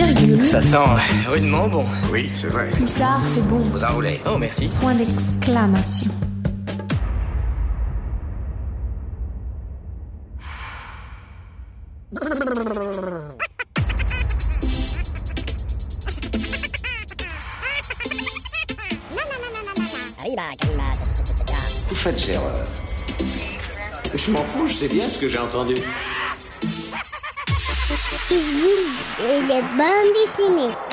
Virgule. Ça sent rudement bon. Oui, c'est vrai. Pulsar, c'est bon. Vous enroulez. Oh, merci. Point d'exclamation. Vous faites erreur. Je m'en fous, je sais bien ce que j'ai entendu. Isbulle et les bandes dessinées.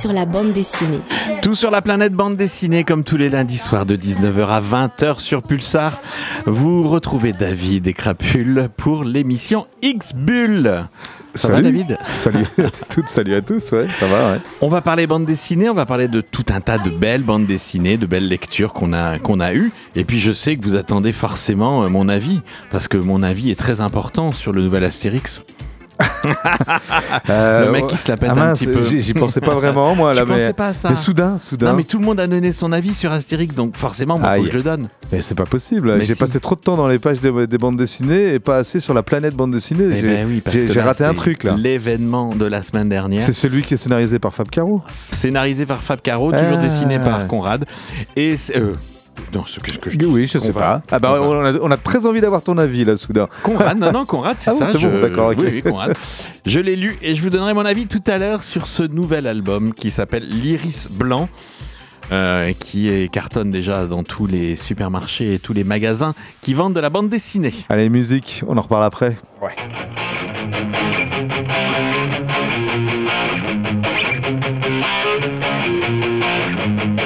Sur la bande dessinée. Tout sur la planète bande dessinée, comme tous les lundis soirs de 19h à 20h sur Pulsar. Vous retrouvez David et Crapule pour l'émission X-Bull. Ça va, Salut. David Salut à toutes, salut à tous, ouais, ça va, ouais. On va parler bande dessinée, on va parler de tout un tas de belles bandes dessinées, de belles lectures qu'on a, qu'on a eues. Et puis je sais que vous attendez forcément euh, mon avis, parce que mon avis est très important sur le nouvel Astérix. Euh, le mec ouais. qui se la pète Ah un petit peu. J'y pensais pas vraiment, moi, Tu là, mais, pas à ça mais soudain, soudain. Non mais tout le monde a donné son avis sur Astérix, donc forcément, moi, faut que je le donne. Mais c'est pas possible. Mais J'ai si. passé trop de temps dans les pages des, des bandes dessinées et pas assez sur la planète bande dessinée. Eh J'ai ben oui, parce j'ai- que j'ai là, raté un truc là. L'événement de la semaine dernière, C'est celui qui est scénarisé par Fab Caro. scénarisé par Fab Caro, toujours Ah. dessiné par Conrad. Et c'est- euh, non, c'est- qu'est-ce que je dis Oui, je sais pas. Ah bah, on a, on a très envie d'avoir ton avis là, soudain. Conrad, non, non, Conrad, c'est Ah bon, ça. c'est bon, je- d'accord, ok. Oui, oui, Conrad. Je l'ai lu et je vous donnerai mon avis tout à l'heure sur ce nouvel album qui s'appelle L'Iris Blanc. euh, qui est, cartonne déjà dans tous les supermarchés et tous les magasins qui vendent de la bande dessinée. Allez, musique, on en reparle après. Isbulle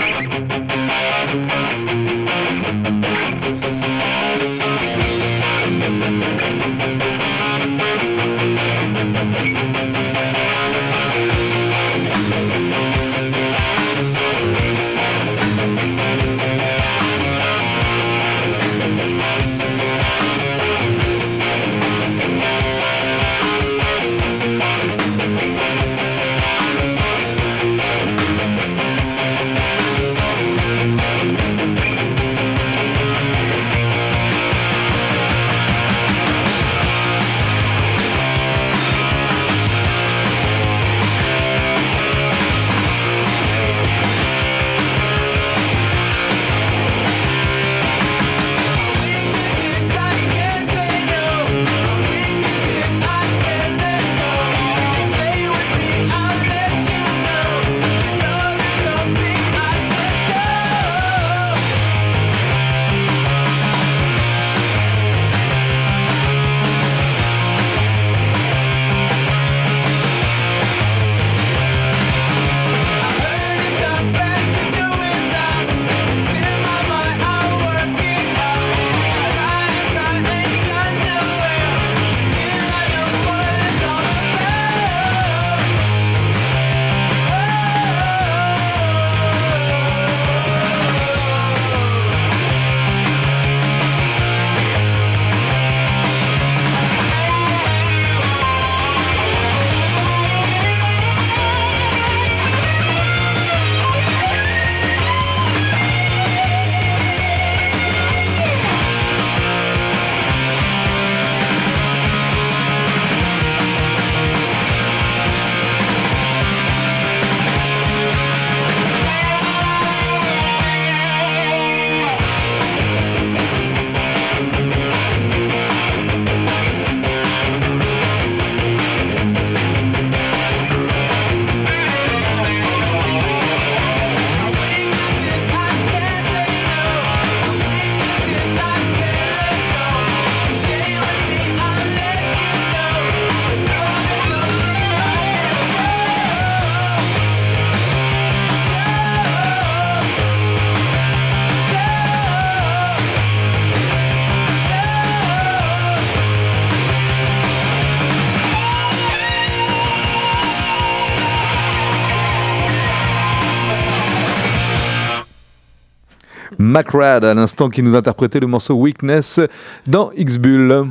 McRad à l'instant qui nous interprétait le morceau Weakness dans X-Bull.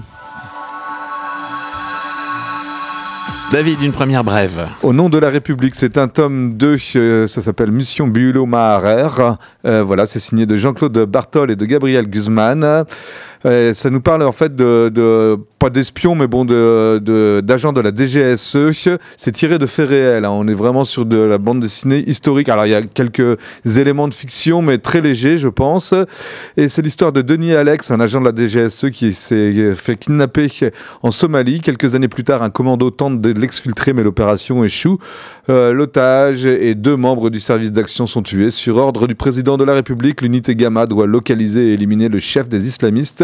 David, une première brève. Au nom de la République, c'est un tome 2, euh, ça s'appelle Mission Bulo Maharer. Euh, voilà, c'est signé de Jean-Claude Bartol et de Gabriel Guzman. Euh, ça nous parle en fait de, pas d'espions, mais bon, d'agents de, d'agents de, la DGSE. C'est tiré de faits réels. Hein. On est vraiment sur de la bande dessinée historique. Alors il y a quelques éléments de fiction, mais très légers, je pense. Et c'est l'histoire de Denis Alex, un agent de la DGSE qui s'est fait kidnapper en Somalie. Quelques années plus tard, un commando tente de l'exfiltrer, mais l'opération échoue. Euh, L'otage et deux membres du service d'action sont tués. Sur ordre du président de la République, l'unité Gamma doit localiser et éliminer le chef des islamistes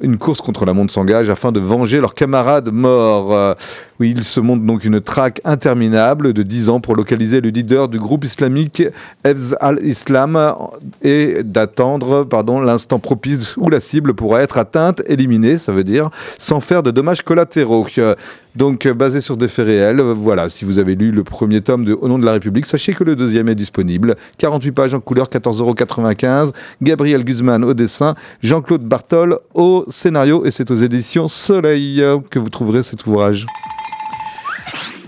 une course contre la montre s'engage afin de venger leurs camarades morts. Euh, oui, il se montre donc une traque interminable de 10 ans pour localiser le leader du groupe islamique Hezb al-Islam et d'attendre pardon, l'instant propice où la cible pourra être atteinte, éliminée, ça veut dire, sans faire de dommages collatéraux. Donc, basé sur des faits réels, voilà, si vous avez lu le premier tome de Au nom de la République, sachez que le deuxième est disponible. 48 pages en couleur, 14,95€. Gabriel Guzman au dessin, Jean-Claude Bartol au scénario, et c'est aux éditions Soleil que vous trouverez cet ouvrage.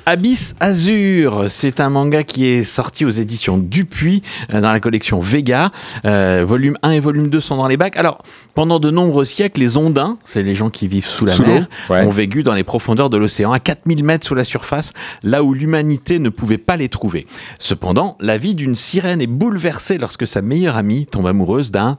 Abyss Azur, c'est un manga qui est sorti aux éditions Dupuis euh, dans la collection Vega. Euh, volume 1 et volume 2 sont dans les bacs. Alors, pendant de nombreux siècles, les ondins, c'est les gens qui vivent sous la mer, ont vécu dans les profondeurs de l'océan, à 4000 mètres sous la surface, là où l'humanité ne pouvait pas les trouver. Cependant, la vie d'une sirène est bouleversée lorsque sa meilleure amie tombe amoureuse d'un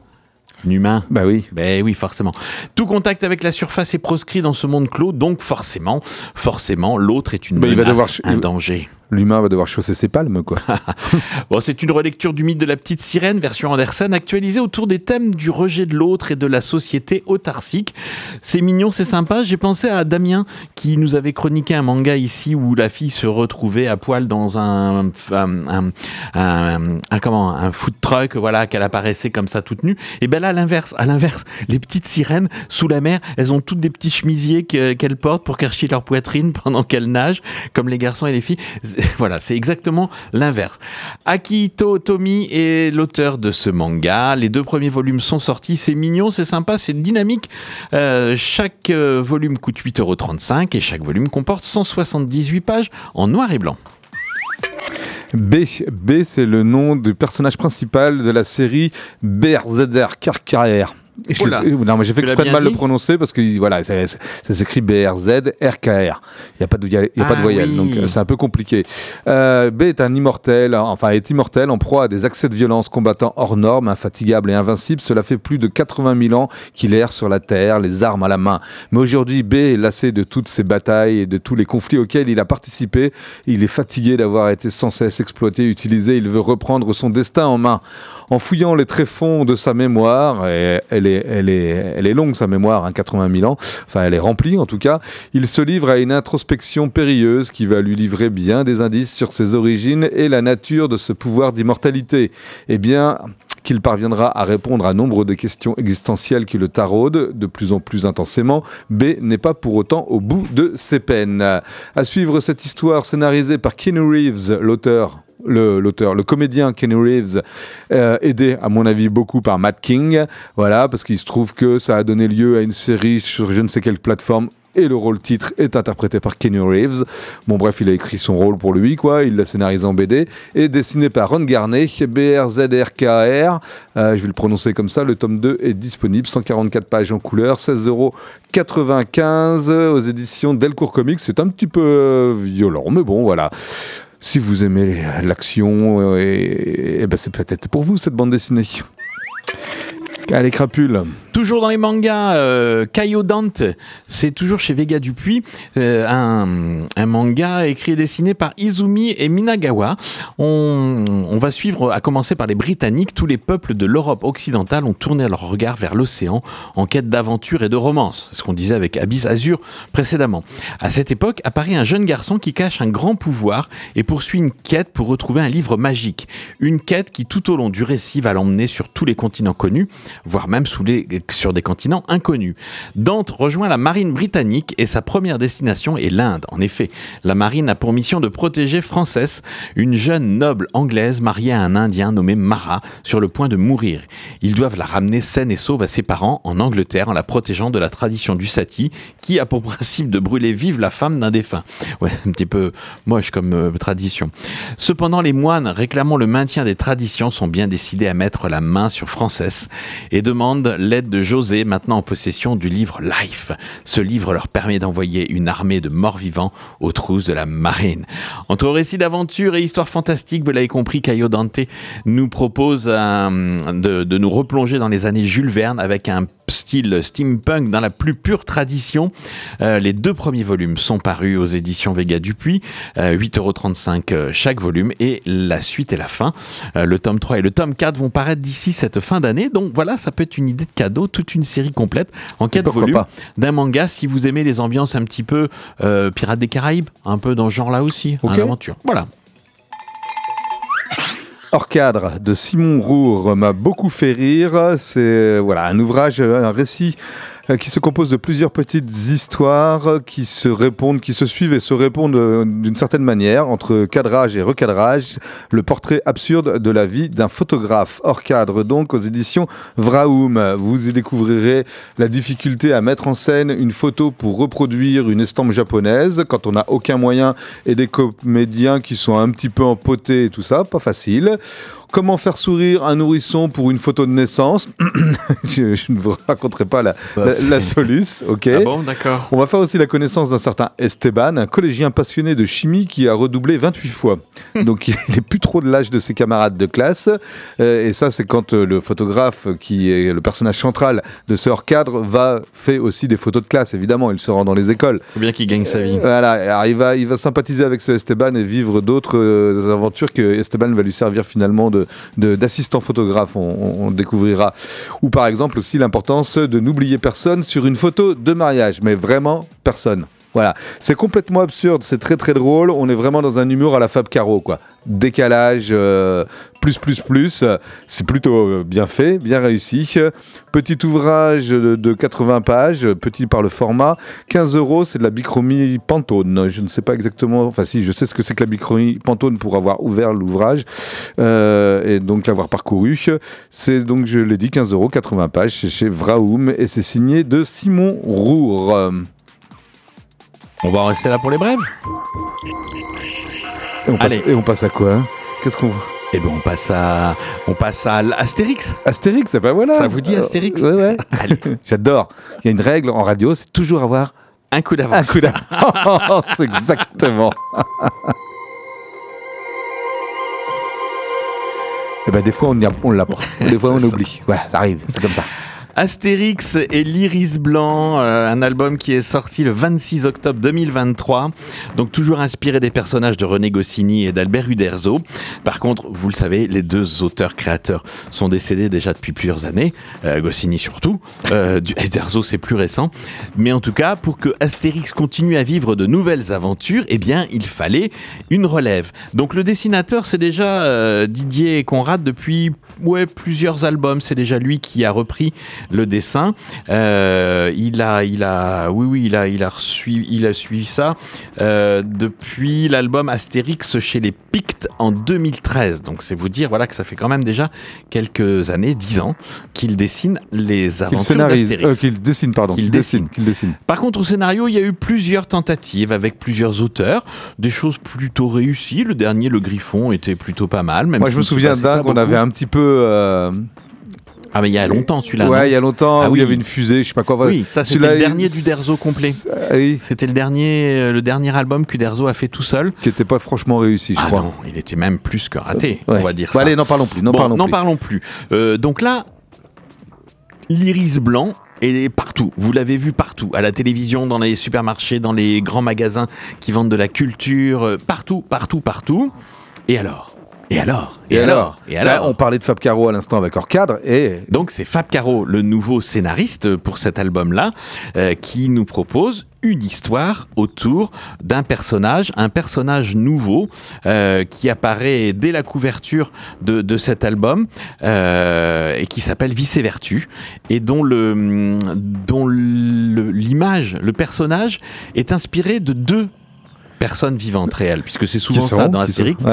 humain. Bah oui. Ben oui, forcément. Tout contact avec la surface est proscrit dans ce monde clos, donc forcément, forcément, l'autre est une bah, menace, un danger. L'humain va devoir chausser ses palmes, quoi. bon, c'est une relecture du mythe de la petite sirène, version Andersen, actualisée autour des thèmes du rejet de l'autre et de la société autarcique. C'est mignon, c'est sympa. J'ai pensé à Damien qui nous avait chroniqué un manga ici où la fille se retrouvait à poil dans un, un, un, comment, un food truck, voilà, qu'elle apparaissait comme ça toute nue. Et ben là, à l'inverse, à l'inverse, les petites sirènes sous la mer, elles ont toutes des petits chemisiers qu'elles portent pour cacher leur poitrine pendant qu'elles nagent, comme les garçons et les filles. voilà, c'est exactement l'inverse. Akito Tomi est l'auteur de ce manga. Les deux premiers volumes sont sortis. C'est mignon, c'est sympa, c'est dynamique. Euh, chaque euh, volume coûte 8,35€ et chaque volume comporte 178 pages en noir et blanc. B, B c'est le nom du personnage principal de la série Berzeder Carrière. Non, mais j'ai fait exprès de mal le prononcer parce que voilà, ça, s'écrit B-R-Z-R-K-R. Il n'y a pas de, y a, pas de ah voyelle, donc euh, c'est un peu compliqué. Euh, B est un immortel, enfin est immortel en proie à des accès de violence, combattant hors normes, infatigable et invincible. Cela fait plus de 80 000 ans qu'il erre sur la terre, les armes à la main. Mais aujourd'hui, B est lassé de toutes ces batailles et de tous les conflits auxquels il a participé. Il est fatigué d'avoir été sans cesse exploité, utilisé. Il veut reprendre son destin en main. En fouillant les tréfonds de sa mémoire, et elle, est, longue sa mémoire, hein, 80 000 ans, enfin elle est remplie en tout cas, il se livre à une introspection périlleuse qui va lui livrer bien des indices sur ses origines et la nature de ce pouvoir d'immortalité. Eh bien, qu'il parviendra à répondre à nombre de questions existentielles qui le taraudent de plus en plus intensément, B n'est pas pour autant au bout de ses peines. À suivre cette histoire scénarisée par Keanu Reeves, l'auteur l'auteur, le, comédien Kenny Reeves, euh, aidé à mon avis beaucoup par Matt King, voilà, parce qu'il se trouve que ça a donné lieu à une série sur je ne sais quelle plateforme et le rôle titre est interprété par Kenny Reeves. Bon bref, il a écrit son rôle pour lui, quoi. Il l'a scénarisé en BD et dessiné par Ron Garnet, B-R-Z-R-K-R. Euh, je vais le prononcer comme ça. Le tome 2 est disponible, 144 pages en couleur, 16,95€ aux éditions Delcourt Comics. C'est un petit peu euh, violent, mais bon, voilà si vous aimez l'action, euh, et, ben c'est peut-être pour vous cette bande dessinée. Allez, crapule. Toujours dans les mangas, euh, Dante, c'est toujours chez Vega Dupuis, euh, un, manga écrit et dessiné par Izumi et Minagawa. On, va suivre, à commencer par les Britanniques, tous les peuples de l'Europe occidentale ont tourné leur regard vers l'océan en quête d'aventure et de romance. Ce qu'on disait avec Abyss Azur précédemment. À cette époque apparaît un jeune garçon qui cache un grand pouvoir et poursuit une quête pour retrouver un livre magique. Une quête qui tout au long du récit va l'emmener sur tous les continents connus, voire même sous les sur des continents inconnus. Dante rejoint la marine britannique et sa première destination est l'Inde. En effet, la marine a pour mission de protéger Frances, une jeune noble anglaise mariée à un Indien nommé Mara, sur le point de mourir. Ils doivent la ramener saine et sauve à ses parents en Angleterre en la protégeant de la tradition du sati qui a pour principe de brûler vive la femme d'un défunt. Ouais, un petit peu moche comme euh, tradition. Cependant, les moines réclamant le maintien des traditions sont bien décidés à mettre la main sur Frances et demandent l'aide de José, maintenant en possession du livre Life. Ce livre leur permet d'envoyer une armée de morts-vivants aux trousses de la marine. Entre récits d'aventure et histoires fantastiques, vous l'avez compris, Caio Dante nous propose de, nous replonger dans les années Jules Verne avec un style steampunk dans la plus pure tradition. Euh, les deux premiers volumes sont parus aux éditions Vega Dupuis, euh, 8,35€ euh, chaque volume, et la suite et la fin. Euh, le tome 3 et le tome 4 vont paraître d'ici cette fin d'année, donc voilà, ça peut être une idée de cadeau, toute une série complète en 4 volumes d'un manga si vous aimez les ambiances un petit peu Pirates des Caraïbes, un peu dans ce genre-là aussi, okay. aventure. Voilà. Hors cadre de Simon Roure m'a beaucoup fait rire. C'est voilà un ouvrage, un récit euh, qui se compose de plusieurs petites histoires qui se répondent, qui se suivent et se répondent euh, d'une certaine manière entre cadrage et recadrage. Le portrait absurde de la vie d'un photographe hors cadre, donc aux éditions Vraoum. Vous y découvrirez la difficulté à mettre en scène une photo pour reproduire une estampe japonaise quand on n'a aucun moyen et des comédiens qui sont un petit peu empotés et tout ça, pas facile. Comment faire sourire un nourrisson pour une photo de naissance je, ne vous raconterai pas la, bah, la, soluce, ok ah bon, d'accord. On va faire aussi la connaissance d'un certain Esteban, un collégien passionné de chimie qui a redoublé 28 fois. Donc il n'est plus trop de l'âge de ses camarades de classe. Euh, et ça, c'est quand euh, le photographe, qui est le personnage central de ce hors-cadre, va fait aussi des photos de classe, évidemment. Il se rend dans les écoles. Faut bien qu'il gagne sa vie. voilà, alors il va, il va sympathiser avec ce Esteban et vivre d'autres euh, aventures que Esteban va lui servir finalement de d'assistant photographe, on, découvrira. Ou par exemple aussi l'importance de n'oublier personne sur une photo de mariage, mais vraiment personne. Voilà, c'est complètement absurde, c'est très très drôle, on est vraiment dans un humour à la Fab Caro, quoi. Décalage, euh, plus plus plus, c'est plutôt euh, bien fait, bien réussi. Petit ouvrage de, 80 pages, petit par le format, 15 euros, c'est de la bichromie Pantone. Je ne sais pas exactement, enfin si, je sais ce que c'est que la bichromie Pantone pour avoir ouvert l'ouvrage euh, et donc l'avoir parcouru. C'est donc, je l'ai dit, 15 euros, 80 pages, c'est chez Vraoum et c'est signé de Simon Roure. On va en rester là pour les brèves et on, passe, et on passe à quoi hein? Qu'est-ce qu'on eh ben on passe à on passe à Astérix. Astérix, ça ben voilà. Ça vous dit Astérix? Euh, Ouais ouais. J'adore. Il y a une règle en radio, c'est toujours avoir un coup d'avance. Un coup d'avance. c'est exactement. Et eh ben des fois on, on l'a pas. Des fois on oublie. Ouais, ça arrive. C'est comme ça. Astérix et l'Iris Blanc, euh, un album qui est sorti le 26 octobre 2023, donc toujours inspiré des personnages de René Goscinny et d'Albert Uderzo. Par contre, vous le savez, les deux auteurs-créateurs sont décédés déjà depuis plusieurs années, euh, Goscinny surtout, euh, Uderzo c'est plus récent. Mais en tout cas, pour que Astérix continue à vivre de nouvelles aventures, eh bien, il fallait une relève. Donc le dessinateur, c'est déjà euh, Didier Conrad depuis ouais, plusieurs albums, c'est déjà lui qui a repris le dessin. Euh, il a, il a, oui, oui, il a, il a reçu, il a suivi ça euh, depuis l'album Astérix chez les Pictes en 2013. Donc c'est vous dire, voilà, que ça fait quand même déjà quelques années, dix ans, qu'il dessine les aventures d'Astérix. Euh, qu'il dessine, pardon. Qu'il dessine. dessine. Par contre, au scénario, il y a eu plusieurs tentatives avec plusieurs auteurs, des choses plutôt réussies. Le dernier, Le Griffon, était plutôt pas mal. Même Moi, je me souviens d'un qu'on avait un petit peu ah mais il y a longtemps celui-là. Ouais, il y a longtemps ah, où il y avait une fusée, je sais pas quoi. Oui, ça c'était le dernier d'Uderzo complet. Ah, oui. C'était le dernier, euh, le dernier album qu'Uderzo a fait tout seul. Qui était pas franchement réussi, je ah crois. Non, il était même plus que raté, on va dire bon, ça. Allez, n'en parlons plus. N'en bon, parlons, plus. parlons plus. Euh, donc là, l'iris blanc est partout. Vous l'avez vu partout, à la télévision, dans les supermarchés, dans les grands magasins qui vendent de la culture, euh, partout, partout, partout. Et alors? Et alors? Et, alors, Et alors? On parlait de Fab Caro à l'instant avec Orcadre et donc c'est Fab Caro, le nouveau scénariste pour cet album-là, euh, qui nous propose une histoire autour d'un personnage, un personnage nouveau euh, qui apparaît dès la couverture de, de cet album euh, et qui s'appelle Vice et Vertu et dont le dont l'image, le, le personnage est inspiré de deux personnes vivantes réelles, puisque c'est souvent ça dans Astérix.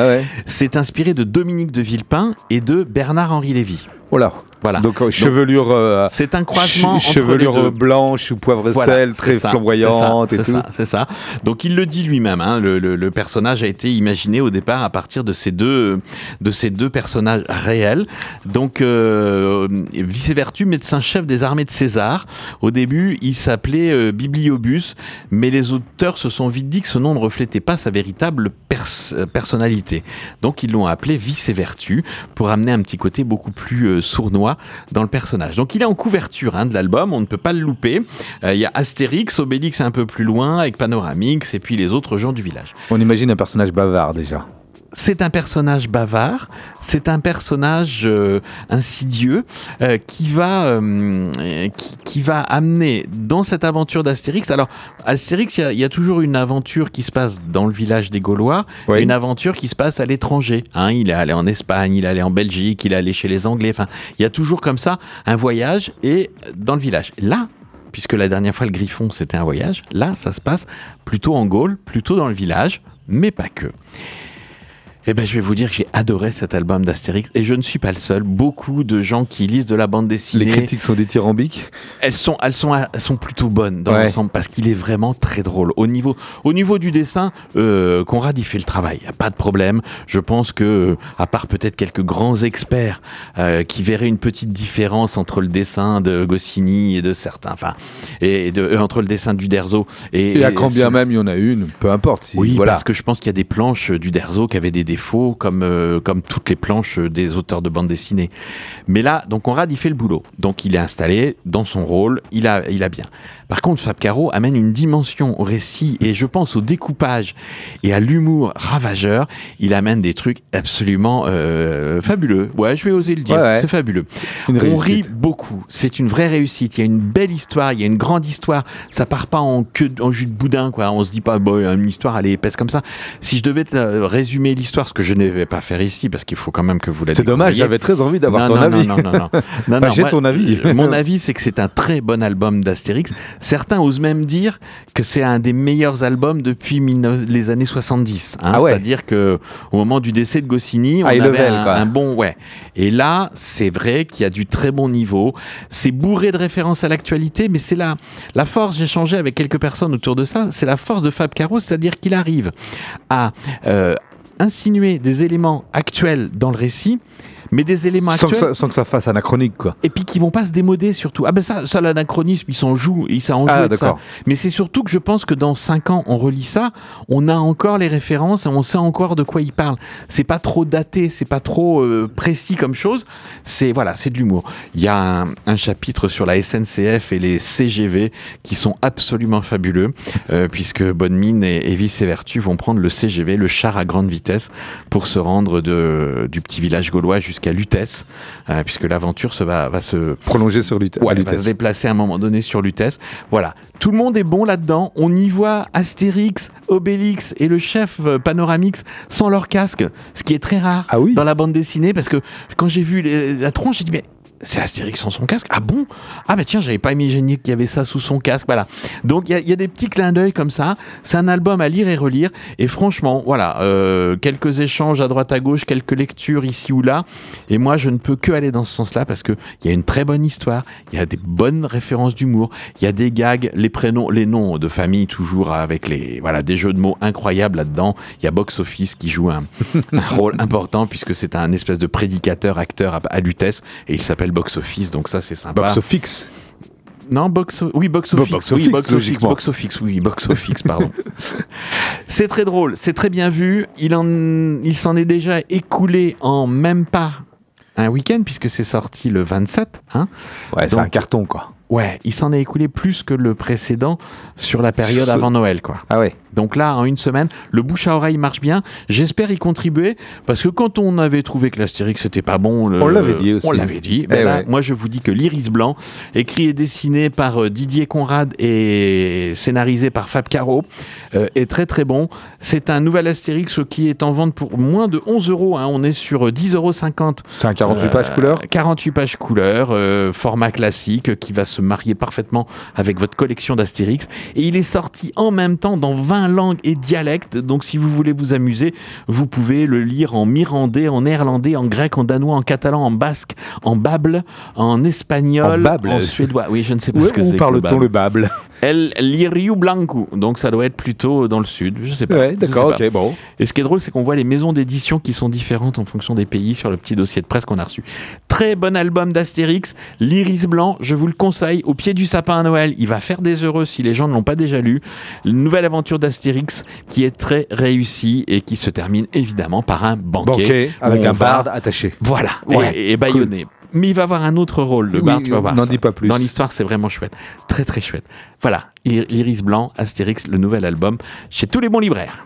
C'est inspiré de Dominique de Villepin et de Bernard-Henri Lévy. Voilà. Voilà. Donc, euh, chevelure. Euh, c'est un croisement. chevelure blanche ou poivre et sel, très flamboyante et tout. C'est ça. Donc il le dit lui-même. Hein, le, le, personnage a été imaginé au départ à partir de ces deux, de ces deux personnages réels. Donc euh, Vice Vertu, médecin-chef des armées de César. Au début, il s'appelait euh, Bibliobus, mais les auteurs se sont vite dit que ce nom ne reflétait pas sa véritable personnalité. Donc ils l'ont appelé Vice Vertu pour amener un petit côté beaucoup plus sournois dans le personnage. Donc il est en couverture hein, de l'album, on ne peut pas le louper. Euh, il y a Astérix, Obélix un peu plus loin, avec Panoramix, et puis les autres gens du village. On imagine un personnage bavard déjà c'est un personnage bavard, c'est un personnage euh, insidieux euh, qui va euh, qui, va amener dans cette aventure d'Astérix. Alors Astérix, il y, a toujours une aventure qui se passe dans le village des Gaulois, une aventure qui se passe à l'étranger. Hein, il est allé en Espagne, il est allé en Belgique, il est allé chez les Anglais. Enfin, il y a toujours comme ça un voyage et dans le village. Là, puisque la dernière fois le Griffon c'était un voyage, là ça se passe plutôt en Gaule, plutôt dans le village, mais pas que. Eh ben, je vais vous dire que j'ai adoré cet album d'Astérix et je ne suis pas le seul. Beaucoup de gens qui lisent de la bande dessinée. Les critiques sont dithyrambiques. Elles sont, elles sont, elles sont plutôt bonnes dans l'ensemble parce qu'il est vraiment très drôle. Au niveau, au niveau du dessin, euh, Conrad il fait le travail, y a pas de problème. Je pense que, à part peut-être quelques grands experts euh, qui verraient une petite différence entre le dessin de Goscinny et de certains, enfin, et de, euh, entre le dessin du Derzo et, et à quand bien même il y en a une, peu importe. Si, oui, parce que je pense qu'il y a des planches du Derzo qui avaient des défauts, comme, euh, comme toutes les planches des auteurs de bande dessinée. Mais là, donc Conrad, il fait le boulot. Donc il est installé dans son rôle, il a, il a bien. Par contre, Fab Caro amène une dimension au récit et je pense au découpage et à l'humour ravageur. Il amène des trucs absolument euh, fabuleux. Ouais, je vais oser le dire. C'est fabuleux. On rit beaucoup. C'est une vraie réussite. Il y a une belle histoire. Il y a une grande histoire. Ça part pas en jus de boudin, quoi. On se dit pas, bon, une histoire, elle est épaisse comme ça. Si je devais euh, résumer l'histoire, ce que je ne vais pas faire ici, parce qu'il faut quand même que vous la C'est dommage. J'avais très envie d'avoir ton avis. Non, non, non, non. non, J'ai ton avis. mon avis, c'est que c'est un très bon album d'Astérix. Certains osent même dire que c'est un des meilleurs albums depuis les années 70. Hein. Ah C'est-à-dire que au moment du décès de Goscinny, on avait un, bon ouais. Et là, c'est vrai qu'il y a du très bon niveau. C'est bourré de références à l'actualité, mais c'est la la force. J'ai changé avec quelques personnes autour de ça. C'est la force de Fab Caro, c'est-à-dire qu'il arrive à euh, insinuer des éléments actuels dans le récit mais des éléments sans actuels. Que ça, sans que ça fasse anachronique, quoi. Et puis qui vont pas se démoder surtout. Ah ben ça, ça l'anachronisme, il s'en joue, il s'en joue ah, ça. Mais c'est surtout que je pense que dans 5 ans, on relit ça, on a encore les références et on sait encore de quoi il parle. C'est pas trop daté, c'est pas trop euh, précis comme chose. C'est voilà, c'est de l'humour. Il y a un, chapitre sur la SNCF et les CGV qui sont absolument fabuleux, euh, puisque Bonne Mine et, et Vice et Vertu vont prendre le CGV, le char à grande vitesse, pour se rendre de, du petit village gaulois jusqu'à jusqu'à Lutèce, euh, puisque l'aventure se va, va se prolonger sur Lutèce. va se déplacer à un moment donné sur Lutèce. Voilà, tout le monde est bon là-dedans. On y voit Astérix, Obélix et le chef euh, Panoramix sans leur casque, ce qui est très rare ah oui. dans la bande dessinée, parce que quand j'ai vu la tronche, j'ai dit mais c'est Astérix sans son casque. Ah bon? Ah bah tiens, j'avais pas imaginé qu'il y avait ça sous son casque. Voilà. Donc il y, a des petits clins d'œil comme ça. C'est un album à lire et relire. Et franchement, voilà, euh, quelques échanges à droite à gauche, quelques lectures ici ou là. Et moi, je ne peux que aller dans ce sens-là parce que il y a une très bonne histoire. Il y a des bonnes références d'humour. Il y a des gags, les prénoms, les noms de famille toujours avec les voilà des jeux de mots incroyables là-dedans. Il y a Box Office qui joue un, rôle important puisque c'est un espèce de prédicateur acteur à, à Lutèce et il s'appelle Box Office, donc ça c'est sympa. Box Office non, box, oui, box office, box oui, box office, box office, oui, box office, pardon. c'est très drôle, c'est très bien vu. Il en, il s'en est déjà écoulé en même pas un week-end puisque c'est sorti le 27. Hein ouais, c'est un carton quoi. Ouais, il s'en est écoulé plus que le précédent sur la période avant Noël, quoi. Ah ouais. Donc là, en une semaine, le bouche à oreille marche bien. J'espère y contribuer parce que quand on avait trouvé que l'Astérix c'était pas bon, on l'avait dit aussi. On l'avait dit. Ben là, Moi, je vous dis que l'Iris Blanc, écrit et dessiné par euh, Didier Conrad et scénarisé par Fab Caro, euh, est très très bon. C'est un nouvel Astérix qui est en vente pour moins de 11 euros. Hein. On est sur 10,50 euros. C'est un 48 pages couleur? 48 pages couleur, format classique qui va se marier parfaitement avec votre collection d'Astérix. Et il est sorti en même temps dans 20 langues et dialectes. Donc si vous voulez vous amuser, vous pouvez le lire en mirandais, en néerlandais, en grec, en danois, en catalan, en basque, en bable, en espagnol, en, suédois. Oui, je ne sais pas ce que c'est. Où parle-t-on le bable? El Liriu Blanco. Donc ça doit être plutôt dans le sud. Je sais pas. Ouais, d'accord, ok, bon. Et ce qui est drôle, c'est qu'on voit les maisons d'édition qui sont différentes en fonction des pays sur le petit dossier de presse qu'on a reçu. Très bon album d'Astérix, l'Iris Blanc, je vous le conseille, au pied du sapin à Noël. Il va faire des heureux si les gens ne l'ont pas déjà lu. Une nouvelle aventure d'Astérix qui est très réussie et qui se termine évidemment par un banquet. Banquet avec un barde attaché. Voilà, et, et baïonné mais il va avoir un autre rôle, le vas voir. N'en dis pas plus. Dans l'histoire, c'est vraiment chouette. Très, très chouette. Voilà, Iris Blanc, Astérix, le nouvel album, chez tous les bons libraires.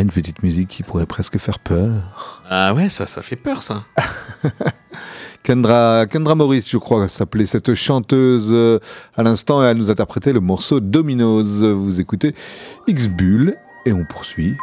Une petite musique qui pourrait presque faire peur. Ah ouais, ça, ça fait peur, ça. Kendra, Kendra Maurice, je crois, s'appelait cette chanteuse euh, à l'instant, et elle nous interprétait le morceau Dominoes. Vous écoutez X-Bull, et on poursuit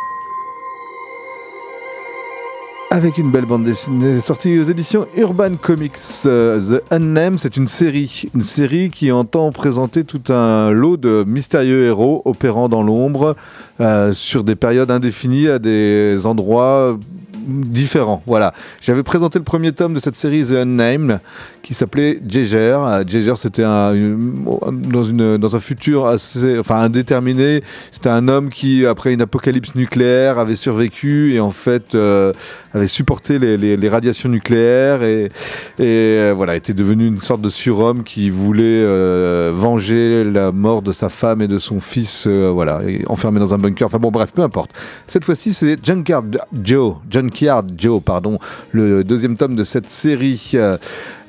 avec une belle bande dessinée sortie aux éditions Urban Comics. Euh, The Unnamed, c'est une série. Une série qui entend présenter tout un lot de mystérieux héros opérant dans l'ombre euh, sur des périodes indéfinies à des endroits différents. Voilà. J'avais présenté le premier tome de cette série The Unnamed qui s'appelait Jaeger. Jaeger, c'était un, dans, un futur assez, enfin indéterminé. C'était un homme qui, après une apocalypse nucléaire, avait survécu et en fait euh, avait supporté les, les, radiations nucléaires et, et euh, voilà, était devenu une sorte de surhomme qui voulait euh, venger la mort de sa femme et de son fils, voilà, enfermé dans un bunker. Enfin bon, bref, peu importe. Cette fois-ci, c'est Junkyard Joe, Junkyard Joe, pardon, le deuxième tome de cette série.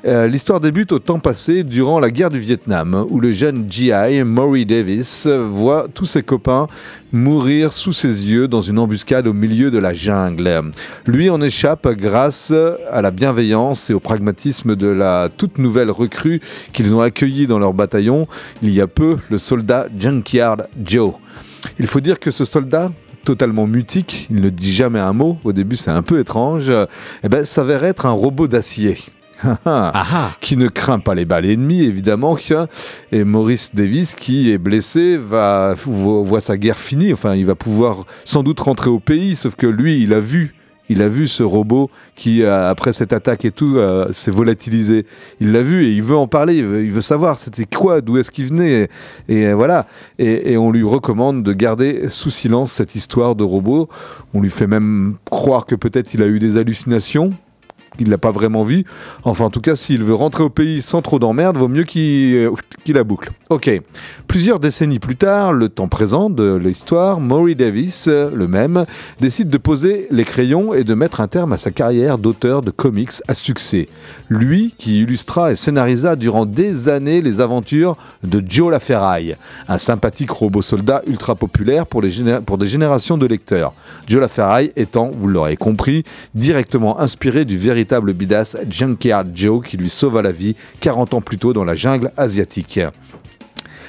Euh, l'histoire débute au temps passé, durant la guerre du Vietnam, où le jeune GI, Maury Davis, voit tous ses copains mourir sous ses yeux dans une embuscade au milieu de la jungle. Lui en échappe grâce à la bienveillance et au pragmatisme de la toute nouvelle recrue qu'ils ont accueillie dans leur bataillon il y a peu, le soldat Junkyard Joe. Il faut dire que ce soldat, totalement mutique, il ne dit jamais un mot, au début c'est un peu étrange, eh ben, s'avère être un robot d'acier. Ah, ah. qui ne craint pas les balles ennemies, évidemment. Et Maurice Davis, qui est blessé, va voit sa guerre finie. Enfin, il va pouvoir sans doute rentrer au pays, sauf que lui, il a vu. Il a vu ce robot qui, euh, après cette attaque et tout, euh, s'est volatilisé. Il l'a vu et il veut en parler. Il veut, savoir c'était quoi, d'où est-ce qu'il venait. Et, euh, voilà. Et, et, on lui recommande de garder sous silence cette histoire de robot. On lui fait même croire que peut-être il a eu des hallucinations il l'a pas vraiment vu. Enfin, en tout cas, s'il veut rentrer au pays sans trop d'emmerde, vaut mieux qu'il euh, la boucle. Ok. Plusieurs décennies plus tard, le temps présent de l'histoire, Maury Davis, le même, décide de poser les crayons et de mettre un terme à sa carrière d'auteur de comics à succès. Lui qui illustra et scénarisa durant des années les aventures de Joe LaFerraille, un sympathique robot soldat ultra populaire pour, les pour des générations de lecteurs. Joe LaFerraille étant, vous l'aurez compris, directement inspiré du véritable véritable bidas Junkyard Joe qui lui sauva la vie 40 ans plus tôt dans la jungle asiatique.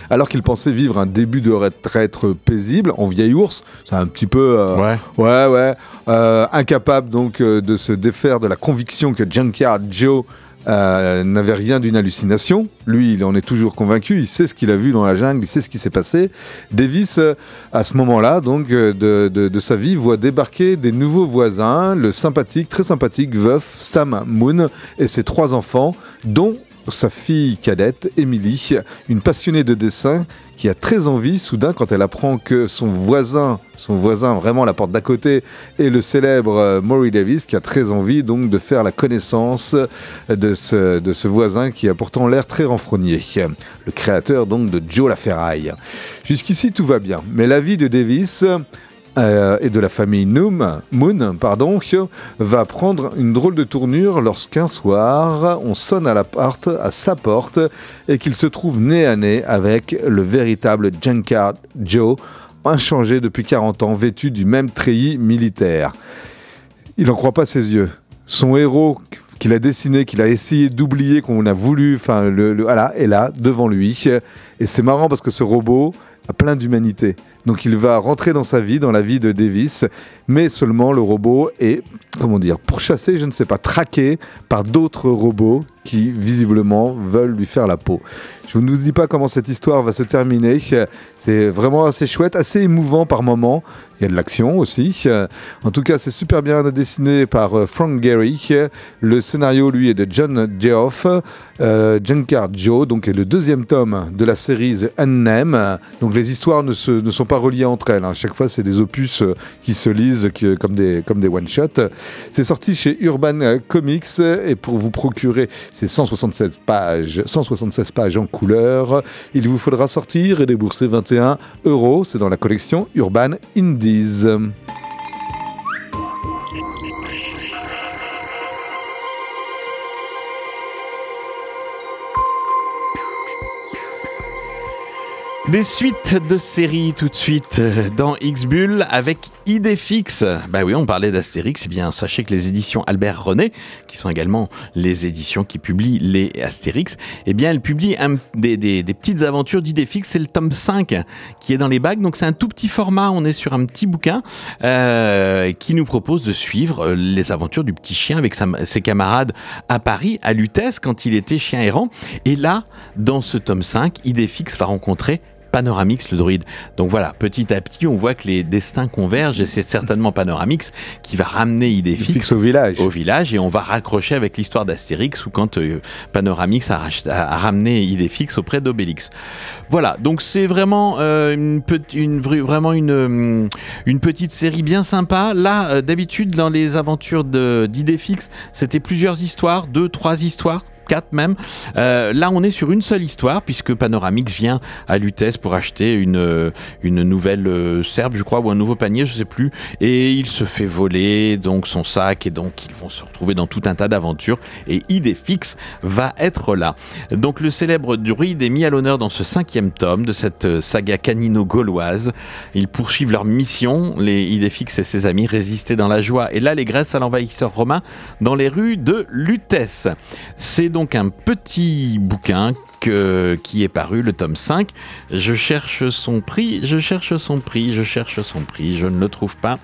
Alors qu'il pensait vivre un début de retraite paisible en vieil ours, c'est un petit peu euh, ouais ouais, ouais euh, incapable donc euh, de se défaire de la conviction que Junkyard Joe euh, n'avait rien d'une hallucination. Lui, il en est toujours convaincu. Il sait ce qu'il a vu dans la jungle, il sait ce qui s'est passé. Davis, euh, à ce moment-là, donc euh, de, sa vie, voit débarquer des nouveaux voisins, le sympathique, très sympathique veuf Sam Moon et ses trois enfants, dont sa fille cadette, Emily, une passionnée de dessin qui a très envie, soudain, quand elle apprend que son voisin, son voisin vraiment la porte d'à côté, est le célèbre euh, Maury Davis, qui a très envie donc de faire la connaissance de ce, de ce voisin qui a pourtant l'air très renfrogné. Le créateur donc de Joe la Ferraille. Jusqu'ici tout va bien, mais la vie de Davis euh, et de la famille Noom, Moon pardon, va prendre une drôle de tournure lorsqu'un soir, on sonne à, la porte, à sa porte et qu'il se trouve nez à nez avec le véritable Junkard Joe, inchangé depuis 40 ans, vêtu du même treillis militaire. Il n'en croit pas ses yeux. Son héros qu'il a dessiné, qu'il a essayé d'oublier, qu'on a voulu, enfin, le, voilà, est là, devant lui. Et c'est marrant parce que ce robot a plein d'humanité. Donc il va rentrer dans sa vie, dans la vie de Davis, mais seulement le robot est, comment dire, pourchassé, je ne sais pas, traqué par d'autres robots qui visiblement veulent lui faire la peau. Je ne vous dis pas comment cette histoire va se terminer. C'est vraiment assez chouette, assez émouvant par moments. Il y a de l'action aussi. En tout cas, c'est super bien dessiné par euh, Frank Gehry. Le scénario, lui, est de John Geoff. Euh, Junkard Joe, donc est le deuxième tome de la série The Unnamed. Donc les histoires ne, sont pas reliées entre elles. À hein. chaque fois, c'est des opus euh, qui se lisent comme des, comme des one-shots. C'est sorti chez Urban Comics et pour vous procurer ces 176 pages, 176 pages en couleur, il vous faudra sortir et débourser 21 euros. C'est dans la collection Urban Indies. Des suites de séries tout de suite euh, dans X-Bull avec Idéfix. Bah oui, on parlait d'Astérix. Eh bien, sachez que les éditions Albert René, qui sont également les éditions qui publient les Astérix, eh bien, elles publient des, petites aventures d'Idéfix. C'est le tome 5 qui est dans les bacs. Donc, c'est un tout petit format. On est sur un petit bouquin euh, qui nous propose de suivre euh, les aventures du petit chien avec ses camarades à Paris, à Lutèce, quand il était chien errant. Et là, dans ce tome 5, Idéfix va rencontrer Panoramix le druide. Donc voilà, petit à petit, on voit que les destins convergent et c'est certainement Panoramix qui va ramener Idéfix au village. Au village et on va raccrocher avec l'histoire d'Astérix ou quand euh, Panoramix a, ramené Idéfix auprès d'Obélix. Voilà, donc c'est vraiment euh, une, une, vraiment une, euh, une petite série bien sympa. Là, d'habitude, dans les aventures d'Idéfix, c'était plusieurs histoires, deux, trois histoires 4 même. Euh, là, on est sur une seule histoire, puisque Panoramix vient à Lutèce pour acheter une, euh, une nouvelle euh, serbe, je crois, ou un nouveau panier, je sais plus. Et il se fait voler donc son sac, et donc ils vont se retrouver dans tout un tas d'aventures. Et Idéfix va être là. Donc le célèbre druide est mis à l'honneur dans ce cinquième tome de cette saga canino-gauloise. Ils poursuivent leur mission, les Idéfix et ses amis, résister dans la joie et l'allégresse à l'envahisseur romain dans les rues de Lutèce. C'est un petit bouquin qui est paru, le tome 5. Je cherche son prix, je cherche son prix, je cherche son prix, je ne le trouve pas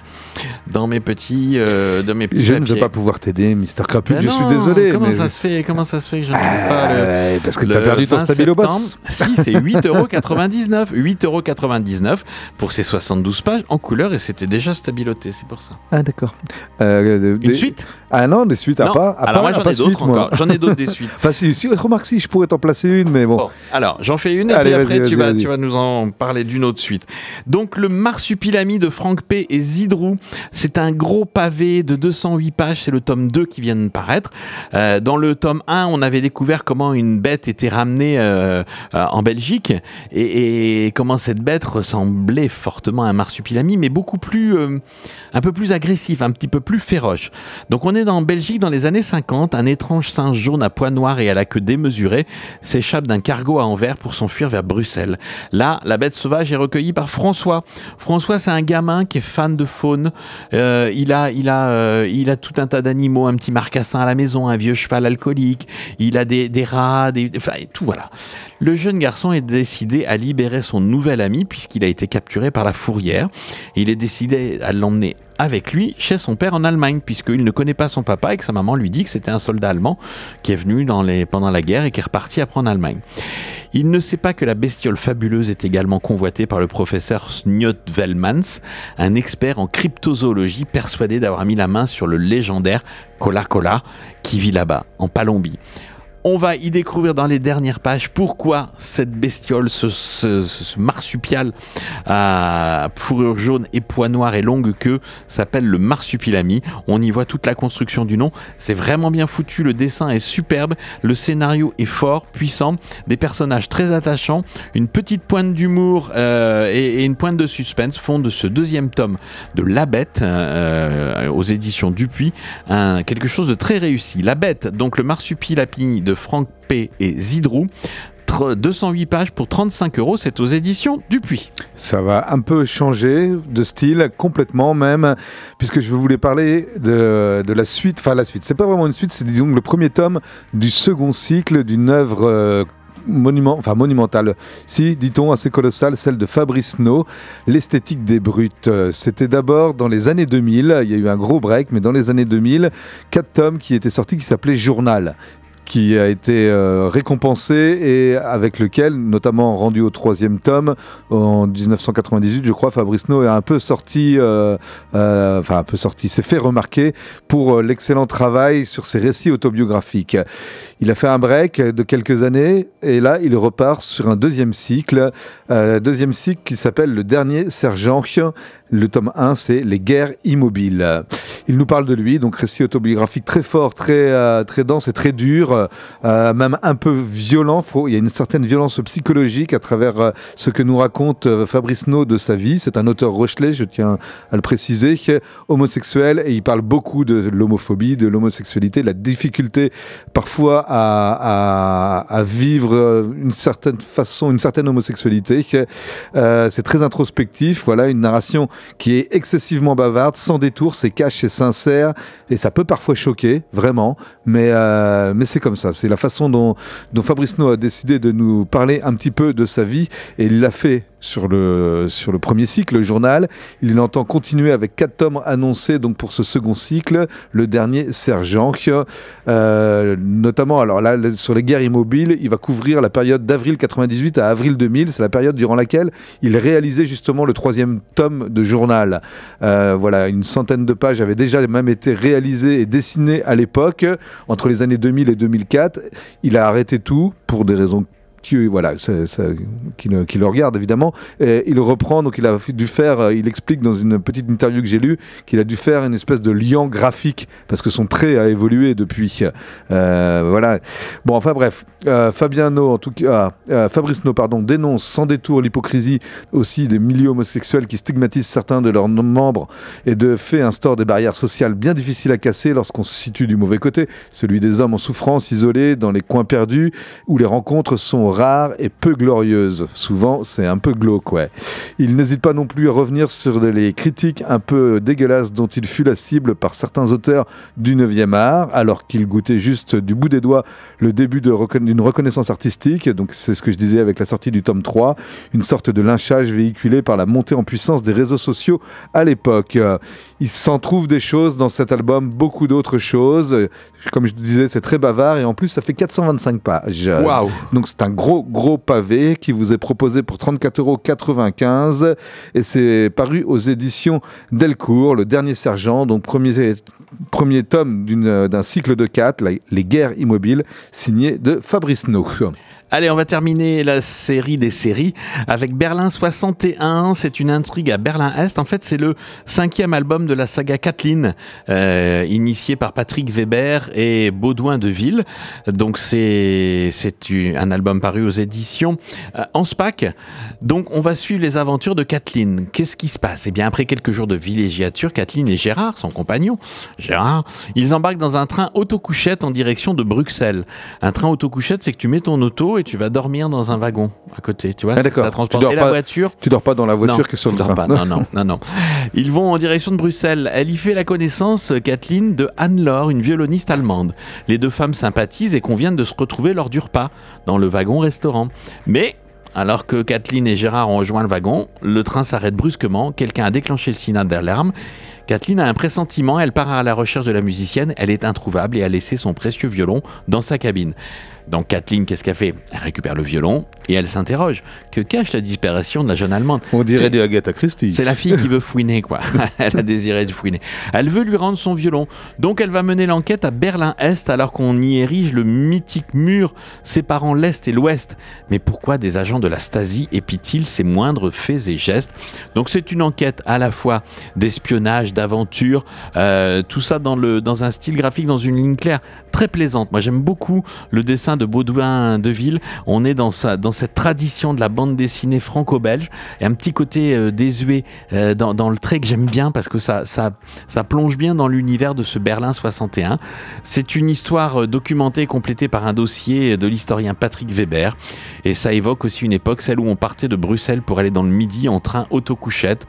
dans mes petits, euh, mes petits Je ne vais pas pouvoir t'aider, Mister Crapule, ben je suis désolé. Comment, ça se fait, comment ça se fait que je ne trouve pas le, euh, Parce que tu as perdu ton stabilo boss. Si, c'est 8,99€. 8,99€ pour ces 72 pages en couleur et c'était déjà stabiloté, c'est pour ça. Ah, d'accord. Euh, Une suite? Ah non, des suites à pas. À Alors moi j'en ai d'autres encore. J'en ai d'autres des suites. enfin, si, si, remarque, si je pourrais t'en placer une mais bon. alors, j'en fais une et puis après, tu vas, tu vas nous en parler d'une autre suite. Donc, le Marsupilami de Franck P. et Zidrou, c'est un gros pavé de 208 pages. C'est le tome 2 qui vient de paraître. Euh, dans le tome 1, on avait découvert comment une bête était ramenée euh, euh, en Belgique et, et, comment cette bête ressemblait fortement à un Marsupilami, mais beaucoup plus, un peu plus agressif, un petit peu plus féroce. Donc, on est dans Belgique dans les années 50. Un étrange singe jaune à poids noirs et à la queue démesurée s'échappe d'un cargo à envers pour s'enfuir vers Bruxelles. Là, la bête sauvage est recueillie par François. François, c'est un gamin qui est fan de faune. Euh, il, a, il, a, euh, il a tout un tas d'animaux, un petit marcassin à la maison, un vieux cheval alcoolique, il a des, des rats, des, enfin, tout voilà. Le jeune garçon est décidé à libérer son nouvel ami puisqu'il a été capturé par la fourrière. Il est décidé à l'emmener avec lui chez son père en Allemagne, puisqu'il ne connaît pas son papa et que sa maman lui dit que c'était un soldat allemand qui est venu pendant la guerre et qui est reparti après en Allemagne. Il ne sait pas que la bestiole fabuleuse est également convoitée par le professeur Snjot Velmans, un expert en cryptozoologie persuadé d'avoir mis la main sur le légendaire Cola Cola qui vit là-bas, en Palombie. On va y découvrir dans les dernières pages pourquoi cette bestiole, ce, marsupial à fourrure jaune et poids noir et longue queue s'appelle le marsupilami. On y voit toute la construction du nom. C'est vraiment bien foutu, le dessin est superbe, le scénario est fort, puissant, des personnages très attachants, une petite pointe d'humour euh, et, une pointe de suspense font de ce deuxième tome de La Bête euh, aux éditions Dupuis quelque chose de très réussi. La Bête, donc le marsupilami de Franck P. et Zidrou. 208 pages pour 35 euros, c'est aux éditions Dupuis. Ça va un peu changer de style, complètement même, puisque je voulais parler de, la suite, enfin la suite, c'est pas vraiment une suite, c'est disons le premier tome du second cycle d'une œuvre euh, monumentale, si, dit-on, assez colossale, celle de Fabrice No, L'esthétique des brutes. C'était d'abord dans les années 2000, il y a eu un gros break, mais dans les années 2000, quatre tomes qui étaient sortis qui s'appelaient Journal qui a été euh, récompensé et avec lequel, notamment rendu au troisième tome en 1998, je crois, Fabrice No est un peu sorti, euh, euh, enfin un peu sorti, s'est fait remarquer pour l'excellent travail sur ses récits autobiographiques. Il a fait un break de quelques années et là, il repart sur un deuxième cycle, deuxième cycle qui s'appelle Le Dernier Sergent. Le tome 1, c'est Les guerres immobiles. Il nous parle de lui, donc récit autobiographique très fort, très, très dense et très dur euh, même un peu violent. Il y a une certaine violence psychologique à travers euh, ce que nous raconte euh, Fabrice No de sa vie. C'est un auteur Rochelet, je tiens à le préciser, homosexuel, et il parle beaucoup de l'homophobie, de l'homosexualité, de la difficulté parfois à, vivre une certaine façon, une certaine homosexualité. c'est très introspectif, voilà, une narration qui est excessivement bavarde, sans détour, c'est cash et sincère, et ça peut parfois choquer, vraiment, mais, mais c'est comme ça. C'est la façon dont, dont Fabrice No a décidé de nous parler un petit peu de sa vie et il l'a fait sur le, sur le premier cycle, le journal. Il entend continuer avec quatre tomes annoncés donc pour ce second cycle, le dernier Sergent. Euh, notamment, alors là, sur les guerres immobiles, il va couvrir la période d'avril 98 à avril 2000. C'est la période durant laquelle il réalisait justement le troisième tome de journal. Euh, voilà, une centaine de pages avaient déjà même été réalisées et dessinées à l'époque, entre les années 2000 et 2004. Il a arrêté tout pour des raisons qui, voilà, qui, le, regarde évidemment. Il reprend, donc il a dû faire, euh, il explique dans une petite interview que j'ai lue qu'il a dû faire une espèce de lien graphique parce que son trait a évolué depuis. Euh, voilà. Bon, enfin bref, euh, en tout cas, Fabrice No, pardon, dénonce sans détour l'hypocrisie aussi des milieux homosexuels qui stigmatisent certains de leurs membres et de fait instaure des barrières sociales bien difficiles à casser lorsqu'on se situe du mauvais côté, celui des hommes en souffrance, isolés dans les coins perdus où les rencontres sont rare et peu glorieuse. Souvent, c'est un peu glauque, ouais. Il n'hésite pas non plus à revenir sur les critiques un peu dégueulasses dont il fut la cible par certains auteurs du 9e art, alors qu'il goûtait juste du bout des doigts le début d'une reconnaissance artistique. Donc, c'est ce que je disais avec la sortie du tome 3, une sorte de lynchage véhiculé par la montée en puissance des réseaux sociaux à l'époque. Il s'en trouve des choses dans cet album, beaucoup d'autres choses. Comme je disais, c'est très bavard et en plus, ça fait 425 pages. Donc, c'est un gros gros, pavé qui vous est proposé pour 34,95 euros et c'est paru aux éditions Delcourt, le dernier sergent, donc premier, premier tome d'un cycle de quatre, Les guerres immobiles, signé de Fabrice No. Allez, on va terminer la série des séries avec Berlin 61. C'est une intrigue à Berlin-Est. En fait, c'est le cinquième album de la saga Kathleen, euh, initié par Patrick Weber et Baudouin de Ville. Donc, c'est un album paru aux éditions euh, en SPAC. Donc, on va suivre les aventures de Kathleen. Qu'est-ce qui se passe? Eh bien, après quelques jours de villégiature, Kathleen et Gérard, son compagnon, Gérard, ils embarquent dans un train autocouchette en direction de Bruxelles. Un train autocouchette, c'est que tu mets ton auto et tu vas dormir dans un wagon à côté, tu vois. Ah, d'accord. Tu dors et pas, la voiture. Tu dors pas dans la voiture qui est sur le train. Pas. Non, non, non, non. Ils vont en direction de Bruxelles. Elle y fait la connaissance, Kathleen, de Anne-Laure, une violoniste allemande. Les deux femmes sympathisent et conviennent de se retrouver lors du repas dans le wagon-restaurant. Mais alors que Kathleen et Gérard ont rejoint le wagon, le train s'arrête brusquement, quelqu'un a déclenché le signal d'alarme. Kathleen a un pressentiment, elle part à la recherche de la musicienne, elle est introuvable et a laissé son précieux violon dans sa cabine. Donc Kathleen, qu'est-ce qu'elle fait? Elle récupère le violon et elle s'interroge. Que cache la disparition de la jeune Allemande? On dirait de Agatha Christie. C'est la fille qui veut fouiner, quoi. elle a désiré de fouiner. Elle veut lui rendre son violon. Donc elle va mener l'enquête à Berlin-Est alors qu'on y érige le mythique mur séparant l'Est et l'Ouest. Mais pourquoi des agents de la Stasi épient-ils ces moindres faits et gestes? Donc c'est une enquête à la fois d'espionnage, d'aventure, euh, tout ça dans, le, dans un style graphique, dans une ligne claire, très plaisante. Moi j'aime beaucoup le dessin de Baudouin de Ville. On est dans, cette tradition de la bande dessinée franco-belge et un petit côté euh, désuet euh, dans, le trait que j'aime bien parce que ça plonge bien dans l'univers de ce Berlin 61. C'est une histoire euh, documentée et complétée par un dossier de l'historien Patrick Weber et ça évoque aussi une époque, celle où on partait de Bruxelles pour aller dans le Midi en train autocouchette.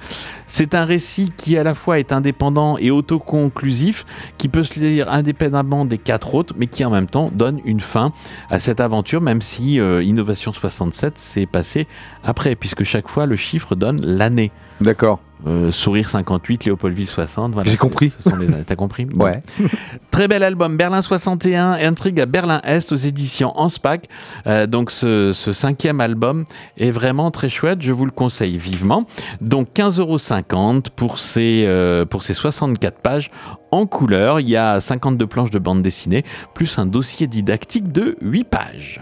C'est un récit qui à la fois est indépendant et autoconclusif, qui peut se lire indépendamment des quatre autres, mais qui en même temps donne une fin à cette aventure, même si euh, Innovation 67 s'est passé après, puisque chaque fois le chiffre donne l'année. D'accord. Euh, Sourire 58, Léopoldville 60. Voilà, J'ai compris. T'as compris? Ouais. Très bel album, Berlin 61, Intrigue à Berlin-Est aux éditions Anspac. Euh, donc ce, cinquième album est vraiment très chouette, je vous le conseille vivement. Donc 15,50 euros pour ces, pour ces 64 pages en couleur. Il y a 52 planches de bande dessinée, plus un dossier didactique de 8 pages.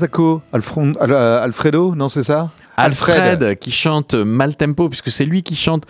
Kesako, Alfredo, non c'est ça? Alfred, qui chante mal tempo, puisque c'est lui qui chante.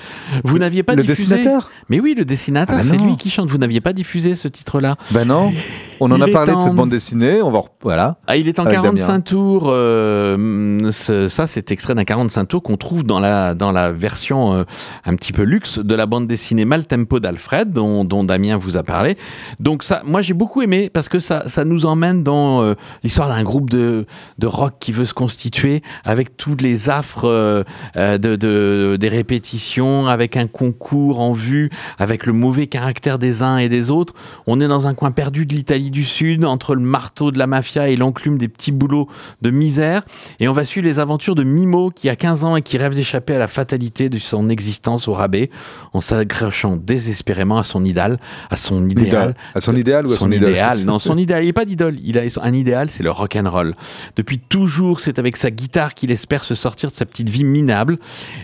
Vous n'aviez pas le diffusé. dessinateur? Mais oui, le dessinateur, Ah bah c'est lui qui chante. Vous n'aviez pas diffusé ce titre-là. Ben non, on en Il a parlé de cette bande dessinée, on va voilà. Ah, il est en Avec 45 Damien. tours. euh, ce- ça, c'est extrait d'un 45 tours qu'on trouve dans la, dans la version euh, un petit peu luxe de la bande dessinée Mal Tempo d'Alfred, dont, dont Damien vous a parlé. Donc, ça, moi, j'ai beaucoup aimé parce que ça, ça nous emmène dans euh, l'histoire d'un groupe de, de rock qui veut se constituer avec tous les affres euh, euh, de, de- des répétitions, avec un concours en vue, avec le mauvais caractère des uns et des autres. On est dans un coin perdu de l'Italie du Sud, entre le marteau de la mafia et l'enclume des petits boulots de misère. Et on va suivre les aventures de Mimo, qui a 15 ans et qui rêve d'échapper à la fatalité de son existence au rabais, en s'accrochant désespérément à son idéal, à son idéal. À son idéal ou à son idole? idéal Non, son idéal. Il n'est pas d'idole. Il a un idéal, c'est le rock and roll. Depuis toujours, c'est avec sa guitare qu'il espère se sortir de sa petite vie minable.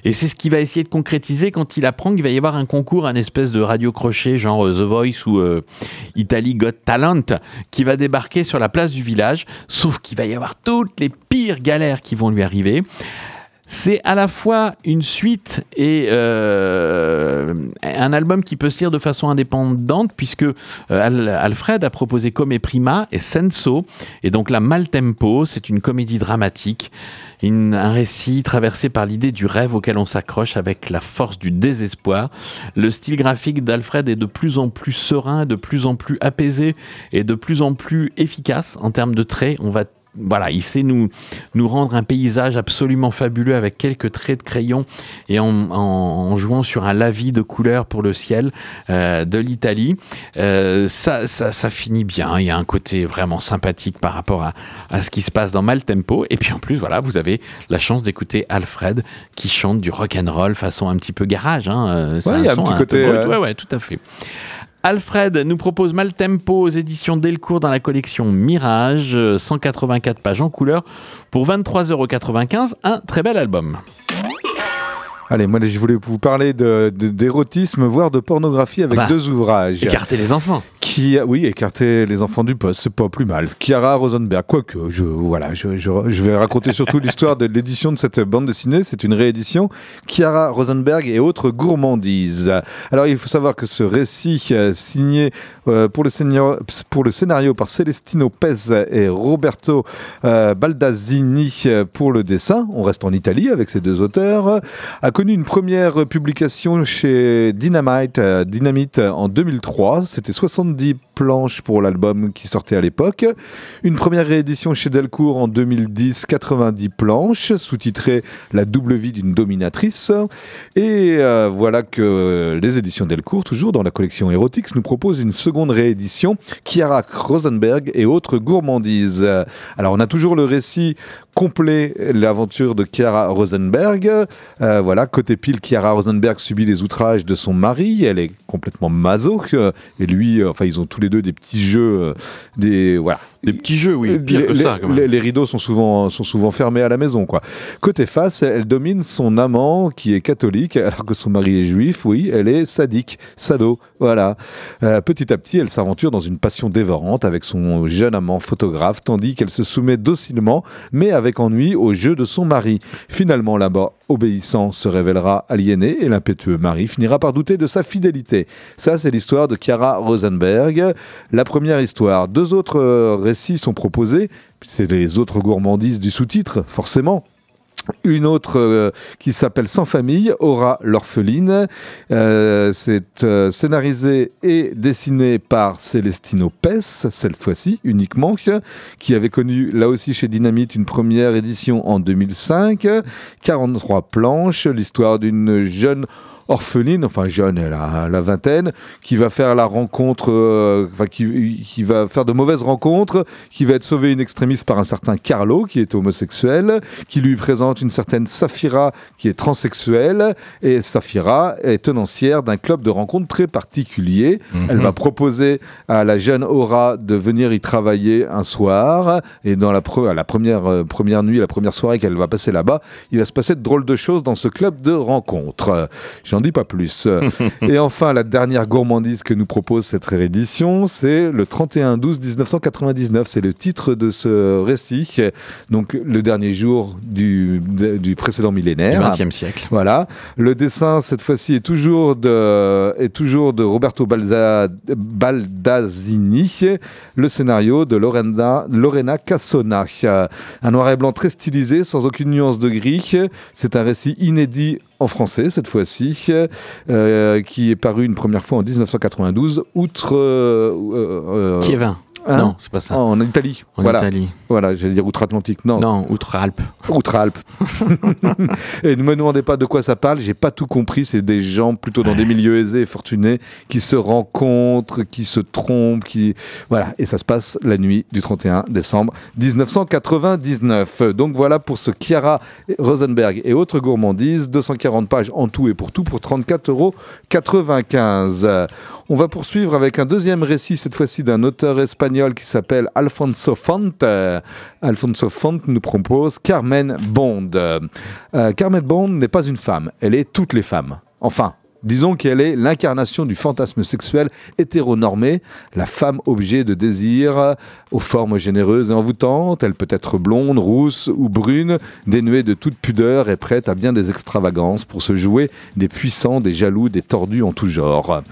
Et c'est ce qu'il va essayer de concrétiser quand il apprend qu'il va y avoir un concours, un espèce de radio crochet, genre euh, The Voice ou euh, Italy Got Talent, qui va débarquer sur la place du village. Sauf qu'il va y avoir toutes les pires galères qui vont lui arriver. C'est à la fois une suite et euh, un album qui peut se lire de façon indépendante puisque euh, Al- Alfred a proposé Come Prima et Senso et donc la Maltempo, c'est une comédie dramatique, un récit traversé par l'idée du rêve auquel on s'accroche avec la force du désespoir. Le style graphique d'Alfred est de plus en plus serein, de plus en plus apaisé et de plus en plus efficace en termes de traits. On va voilà, il sait nous, nous rendre un paysage absolument fabuleux avec quelques traits de crayon et en, en- en jouant sur un lavis de couleurs pour le ciel euh, de l'Italie. Euh, ça, ça, ça finit bien. Il y a un côté vraiment sympathique par rapport à, à ce qui se passe dans Maltempo. Et puis en plus, voilà, vous avez la chance d'écouter Alfred qui chante du rock and roll façon un petit peu garage. Hein. Euh, Ouais, il y a un petit peu côté, brut. euh, Ouais, ouais, tout à fait. Alfred nous propose Maltempo aux éditions Delcourt dans la collection Mirage, euh, 184 pages en couleur pour 23,95€. Un très bel album. Allez, moi je voulais vous parler de- de- d'érotisme, voire de pornographie avec Bah, deux ouvrages. Écarter les enfants. Qui, oui, écarter les enfants du poste, c'est pas plus mal. Chiara Rosenberg, quoique, je, voilà, je, je, je vais raconter surtout l'histoire de l'édition de cette bande dessinée. C'est une réédition. Chiara Rosenberg et autres gourmandises. Alors, il faut savoir que ce récit euh, signé euh, pour, le scénario, pour le scénario par Celestino Pez et Roberto euh, Baldassini pour le dessin, on reste en Italie avec ces deux auteurs, a connu une première publication chez Dynamite, euh, Dynamite en 2003. C'était 70 planches pour l'album qui sortait à l'époque. Une première réédition chez Delcourt en 2010, 90 planches, sous-titrée La double vie d'une dominatrice. Et euh, voilà que les éditions Delcourt, toujours dans la collection Erotix, nous proposent une seconde réédition, Chiara Rosenberg et autres gourmandises. Alors on a toujours le récit complet, l'aventure de Chiara Rosenberg. Euh, voilà, côté pile, Chiara Rosenberg subit les outrages de son mari. Elle est complètement maso. Et lui, euh, enfin, ils ont tous les deux des petits jeux. euh, des, voilà. Des petits jeux, oui, pire les, que ça. Quand même. les- les rideaux sont souvent, sont souvent fermés à la maison. Quoi. Côté face, elle domine son amant qui est catholique, alors que son mari est juif. Oui, elle est sadique, sado. Voilà. Euh, petit à petit, elle s'aventure dans une passion dévorante avec son jeune amant photographe, tandis qu'elle se soumet docilement, mais avec ennui, au jeu de son mari. Finalement, là-bas, obéissant se révélera aliéné et l'impétueux mari finira par douter de sa fidélité. Ça, c'est l'histoire de Chiara Rosenberg. La première histoire. Deux autres euh, sont proposés. C'est les autres gourmandises du sous-titre, forcément. Une autre euh, qui s'appelle Sans famille, Aura l'orpheline. Euh, c'est euh, scénarisé et dessiné par Celestino Pes, cette fois-ci uniquement, qui avait connu là aussi chez Dynamite une première édition en 2005. 43 planches, l'histoire d'une jeune orpheline, enfin jeune, elle a la vingtaine, qui va faire la rencontre, euh, enfin qui, qui, va faire de mauvaises rencontres, qui va être sauvée une extrémiste par un certain Carlo, qui est homosexuel, qui lui présente une certaine Safira, qui est transsexuelle, et Safira est tenancière d'un club de rencontres très particulier. Mhm. Elle va proposer à la jeune Aura de venir y travailler un soir, et dans la, la première, euh, première nuit, la première soirée qu'elle va passer là-bas, il va se passer de drôles de choses dans ce club de rencontres. J'en dis pas plus. et enfin, la dernière gourmandise que nous propose cette réédition, c'est le 31-12-1999. C'est le titre de ce récit, donc le dernier jour du, du précédent millénaire. Du XXe siècle. Voilà. Le dessin, cette fois-ci, est toujours de, est toujours de Roberto Balza, Baldazini. Le scénario de Lorena, Lorena Cassona. Un noir et blanc très stylisé, sans aucune nuance de gris. C'est un récit inédit en français cette fois-ci, euh, qui est paru une première fois en 1992, outre... Euh, euh, Hein non, c'est pas ça. en Italie. En voilà. Italie. Voilà, j'allais dire outre-Atlantique. Non. Non, outre-Alpes. Outre-Alpes. et ne me demandez pas de quoi ça parle, j'ai pas tout compris. C'est des gens plutôt dans des milieux aisés et fortunés qui se rencontrent, qui se trompent, qui. Voilà. Et ça se passe la nuit du 31 décembre 1999. Donc voilà pour ce Chiara Rosenberg et autres gourmandises. 240 pages en tout et pour tout pour 34,95 euros. On va poursuivre avec un deuxième récit, cette fois-ci d'un auteur espagnol qui s'appelle Alfonso Font. Alfonso Font nous propose Carmen Bond. Euh, Carmen Bond n'est pas une femme, elle est toutes les femmes. Enfin, Disons qu'elle est l'incarnation du fantasme sexuel hétéronormé, la femme objet de désir aux formes généreuses et envoûtantes. Elle peut être blonde, rousse ou brune, dénuée de toute pudeur et prête à bien des extravagances pour se jouer des puissants, des jaloux, des tordus en tout genre.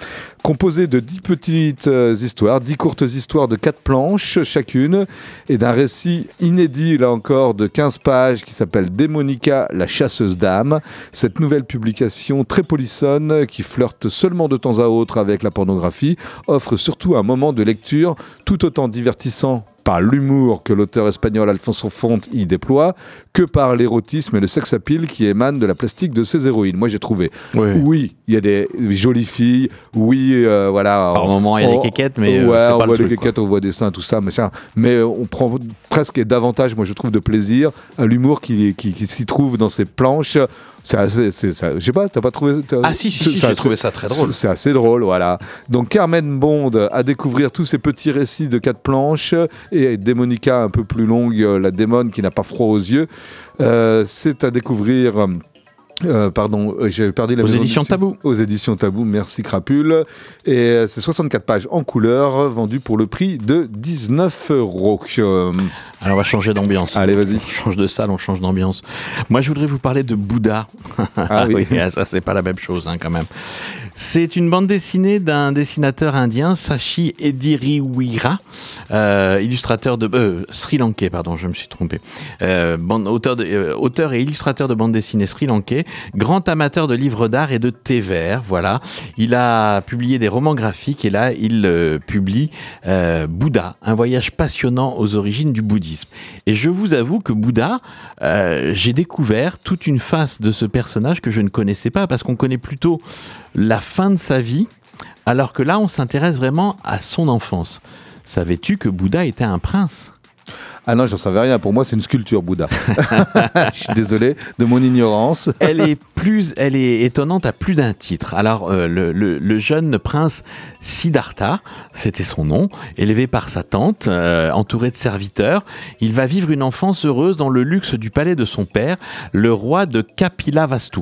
Composée de dix petites euh, histoires, dix courtes histoires de quatre planches chacune, et d'un récit inédit, là encore, de 15 pages qui s'appelle Démonica, la chasseuse d'âme. Cette nouvelle publication très polissonne, qui flirte seulement de temps à autre avec la pornographie, offre surtout un moment de lecture tout autant divertissant par l'humour que l'auteur espagnol Alfonso Font y déploie que par l'érotisme et le sex appeal qui émanent de la plastique de ses héroïnes. Moi, j'ai trouvé. Oui, il y a des jolies filles. Oui, euh, voilà. Par moment, il y a des quéquettes, mais ouais, euh, on voit des quéquettes, on voit des seins, tout ça, machin. Mais on prend presque et davantage, moi, je trouve, de plaisir à l'humour qui, qui, qui s'y trouve dans ces planches. C'est assez, je sais pas, t'as pas trouvé Ah si, si, si j'ai trouvé ça très drôle. C'est assez drôle, voilà. Donc Carmen Bond à découvrir tous ces petits récits de quatre planches et Démonica un peu plus longue, la démone qui n'a pas froid aux yeux. Euh, c'est à découvrir. Euh, pardon, euh, j'ai perdu la Aux éditions Tabou. Aux éditions Tabou, merci Crapule. Et euh, c'est 64 pages en couleur, vendues pour le prix de 19 euros. Alors on va changer d'ambiance. Allez, vas-y. On change de salle, on change d'ambiance. Moi, je voudrais vous parler de Bouddha. Ah oui. ça, c'est pas la même chose, hein, quand même. C'est une bande dessinée d'un dessinateur indien, Sashi Ediriwira, euh, illustrateur de euh, Sri Lankais, pardon, je me suis trompé. Euh, auteur, auteur et illustrateur de bande dessinée Sri Lankais, grand amateur de livres d'art et de thé vert. Voilà, il a publié des romans graphiques et là il publie Bouddha, un voyage passionnant aux origines du bouddhisme. Et je vous avoue que Bouddha, j'ai découvert toute une face de ce personnage que je ne connaissais pas parce qu'on connaît plutôt la fin de sa vie, alors que là, on s'intéresse vraiment à son enfance. Savais-tu que Bouddha était un prince? Ah non, j'en savais rien. Pour moi, c'est une sculpture Bouddha. Je suis désolé de mon ignorance. elle est plus, elle est étonnante à plus d'un titre. Alors, euh, le, le, le, jeune prince Siddhartha, c'était son nom, élevé par sa tante, euh, entouré de serviteurs, il va vivre une enfance heureuse dans le luxe du palais de son père, le roi de Kapilavastu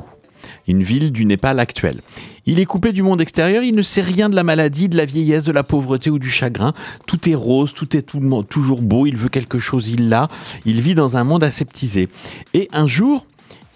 une ville du Népal actuel. Il est coupé du monde extérieur, il ne sait rien de la maladie, de la vieillesse, de la pauvreté ou du chagrin. Tout est rose, tout est toujours beau, il veut quelque chose, il l'a. Il vit dans un monde aseptisé. Et un jour,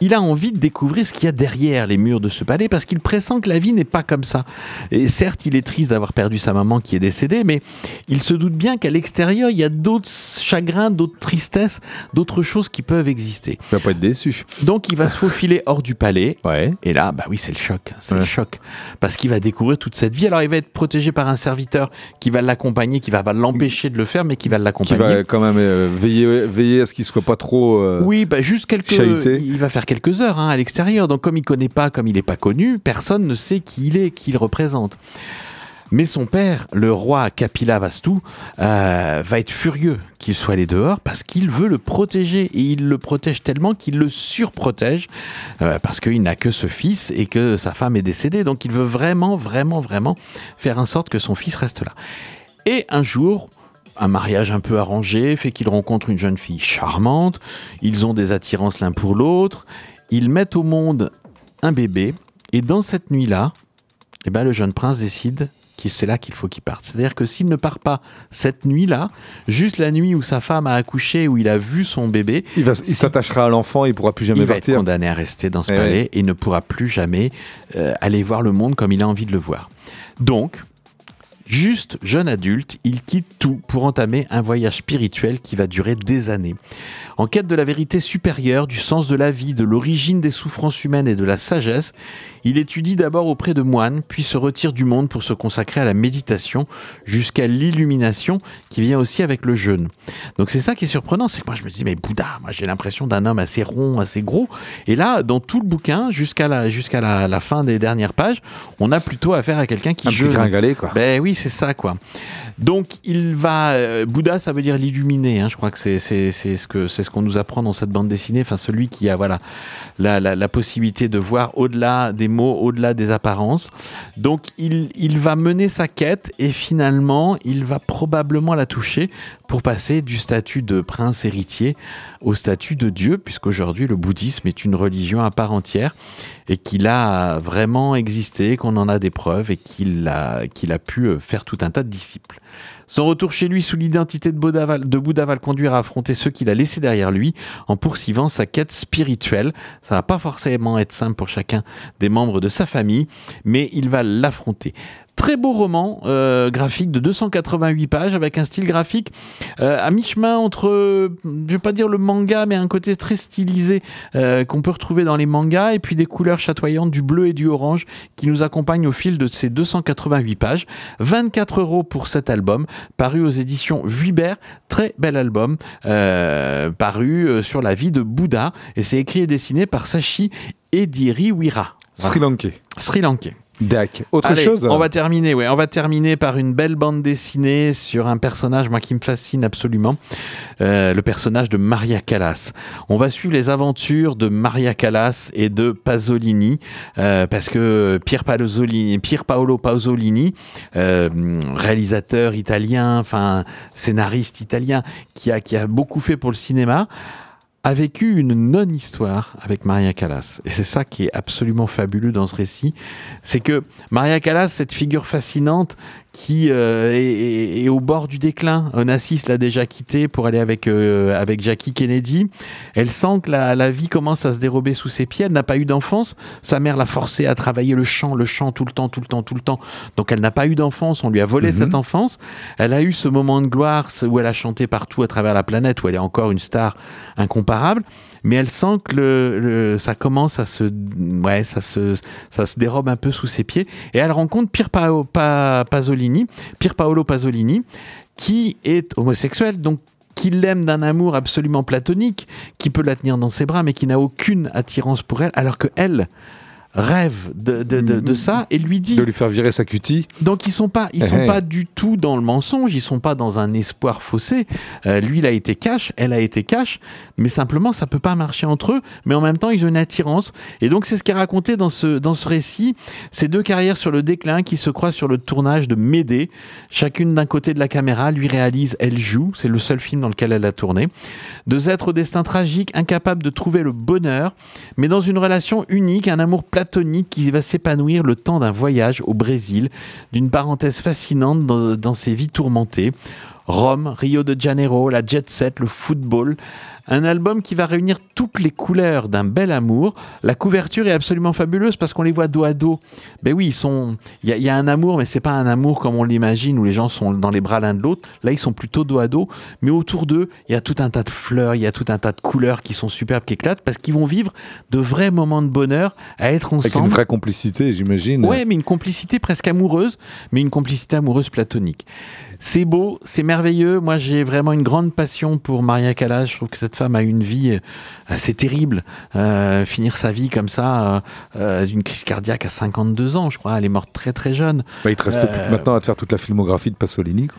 il a envie de découvrir ce qu'il y a derrière les murs de ce palais parce qu'il pressent que la vie n'est pas comme ça. Et certes, il est triste d'avoir perdu sa maman qui est décédée, mais il se doute bien qu'à l'extérieur, il y a d'autres chagrins, d'autres tristesses, d'autres choses qui peuvent exister. Il va pas être déçu. Donc il va se faufiler hors du palais. Ouais. Et là, bah oui, c'est le choc. C'est ouais. le choc. Parce qu'il va découvrir toute cette vie. Alors il va être protégé par un serviteur qui va l'accompagner, qui va, va l'empêcher de le faire, mais qui va l'accompagner. Qui va quand même euh, veiller, veiller à ce qu'il soit pas trop. Euh, oui, bah juste quelques. Chahuté. Il va faire quelques heures hein, à l'extérieur. Donc comme il connaît pas, comme il n'est pas connu, personne ne sait qui il est, qui il représente. Mais son père, le roi Kapila Vastu, euh, va être furieux qu'il soit allé dehors parce qu'il veut le protéger. Et il le protège tellement qu'il le surprotège euh, parce qu'il n'a que ce fils et que sa femme est décédée. Donc il veut vraiment, vraiment, vraiment faire en sorte que son fils reste là. Et un jour, un mariage un peu arrangé fait qu'il rencontre une jeune fille charmante. Ils ont des attirances l'un pour l'autre. Ils mettent au monde un bébé. Et dans cette nuit-là, eh ben, le jeune prince décide c'est là qu'il faut qu'il parte. C'est-à-dire que s'il ne part pas cette nuit-là, juste la nuit où sa femme a accouché, où il a vu son bébé, il, s'attachera à l'enfant, il pourra plus jamais il partir. Il va être condamné à rester dans ce eh palais et ne pourra plus jamais euh, aller voir le monde comme il a envie de le voir. Donc, Juste jeune adulte, il quitte tout pour entamer un voyage spirituel qui va durer des années. En quête de la vérité supérieure, du sens de la vie, de l'origine des souffrances humaines et de la sagesse, il étudie d'abord auprès de moines, puis se retire du monde pour se consacrer à la méditation, jusqu'à l'illumination qui vient aussi avec le jeûne. Donc c'est ça qui est surprenant, c'est que moi je me dis, mais Bouddha, moi j'ai l'impression d'un homme assez rond, assez gros. Et là, dans tout le bouquin, jusqu'à la, jusqu'à la, fin des dernières pages, on a plutôt affaire à quelqu'un qui Un jeûne. Petit quoi. Ben oui, c'est ça, quoi. Donc il va, euh, Bouddha, ça veut dire l'illuminé. Hein, je crois que c'est ce que c'est ce qu'on nous apprend dans cette bande dessinée. Enfin, celui qui a voilà la, possibilité de voir au-delà des mots, au-delà des apparences. Donc il, va mener sa quête et finalement il va probablement la toucher pour passer du statut de prince héritier au statut de Dieu, puisqu'aujourd'hui le bouddhisme est une religion à part entière et qu'il a vraiment existé, qu'on en a des preuves et qu'il a, pu faire tout un tas de disciples. Son retour chez lui sous l'identité de Bouddha, va, le conduire à affronter ceux qu'il a laissés derrière lui en poursuivant sa quête spirituelle. Ça va pas forcément être simple pour chacun des membres de sa famille, mais il va l'affronter. Très beau roman euh, graphique de 288 pages avec un style graphique euh, à mi-chemin entre, je vais pas dire le manga, mais un côté très stylisé euh, qu'on peut retrouver dans les mangas et puis des couleurs chatoyantes du bleu et du orange qui nous accompagnent au fil de ces 288 pages. 24 euros pour cet album paru aux éditions Vuibert. Très bel album paru sur la vie de Bouddha et c'est écrit et dessiné par Sashi Ediriwira. Sri Lankais. Sri Lankais. Autre chose On va terminer, ouais. On va terminer par une belle bande dessinée sur un personnage, moi, qui me fascine absolument. Euh, le personnage de Maria Callas. On va suivre les aventures de Maria Callas et de Pasolini, euh, parce que Pier Pasolini, Pier Paolo Pasolini, euh, réalisateur italien, enfin scénariste italien, qui a, qui a beaucoup fait pour le cinéma, a vécu une non-histoire avec Maria Callas. Et c'est ça qui est absolument fabuleux dans ce récit. C'est que Maria Callas, cette figure fascinante qui euh, est, au bord du déclin. Onassis l'a déjà quitté pour aller avec, euh, avec Jackie Kennedy. Elle sent que la, la, vie commence à se dérober sous ses pieds. Elle n'a pas eu d'enfance. Sa mère l'a forcée à travailler le chant, le chant tout le temps, tout le temps, tout le temps. Donc elle n'a pas eu d'enfance. On lui a volé mhm. cette enfance. Elle a eu ce moment de gloire où elle a chanté partout à travers la planète, où elle est encore une star incomparable mais elle sent que le, ça commence à se, ouais, ça se, ça se dérobe un peu sous ses pieds. Et elle rencontre Pier Pasolini, Pier Paolo Pasolini, qui est homosexuel, donc qui l'aime d'un amour absolument platonique, qui peut la tenir dans ses bras, mais qui n'a aucune attirance pour elle, alors que elle, rêve de, de, de, de, ça et lui dit de lui faire virer sa cutie. Donc ils sont pas ils sont pas du tout dans le mensonge, ils sont pas dans un espoir faussé. Euh, lui il a été cash, elle a été cash, mais simplement ça peut pas marcher entre eux. Mais en même temps ils ont une attirance et donc c'est ce qui est raconté dans ce dans ce récit. Ces deux carrières sur le déclin qui se croisent sur le tournage de Médée, chacune d'un côté de la caméra, lui réalise, elle joue. C'est le seul film dans lequel elle a tourné. Deux êtres au destin tragique, incapables de trouver le bonheur, mais dans une relation unique, un amour qui va s'épanouir le temps d'un voyage au Brésil, d'une parenthèse fascinante dans ses vies tourmentées. Rome, Rio de Janeiro, la jet set, le football, un album qui va réunir toutes les couleurs d'un bel amour. La couverture est absolument fabuleuse parce qu'on les voit dos à dos. Ben oui, ils sont. Il y, a un amour, mais c'est pas un amour comme on l'imagine où les gens sont dans les bras l'un de l'autre. Là, ils sont plutôt dos à dos, mais autour d'eux, il y a tout un tas de fleurs, il y a tout un tas de couleurs qui sont superbes, qui éclatent parce qu'ils vont vivre de vrais moments de bonheur à être ensemble. Avec une vraie complicité, j'imagine. Ouais, mais une complicité presque amoureuse, mais une complicité amoureuse platonique. C'est beau, c'est merveilleux. Moi, j'ai vraiment une grande passion pour Maria Callas. Je trouve que cette femme a une vie assez terrible. finir sa vie comme ça, d'une crise cardiaque à 52 ans, je crois. Elle est morte très très jeune. Bah, il te reste maintenant à te faire toute la filmographie de Pasolini.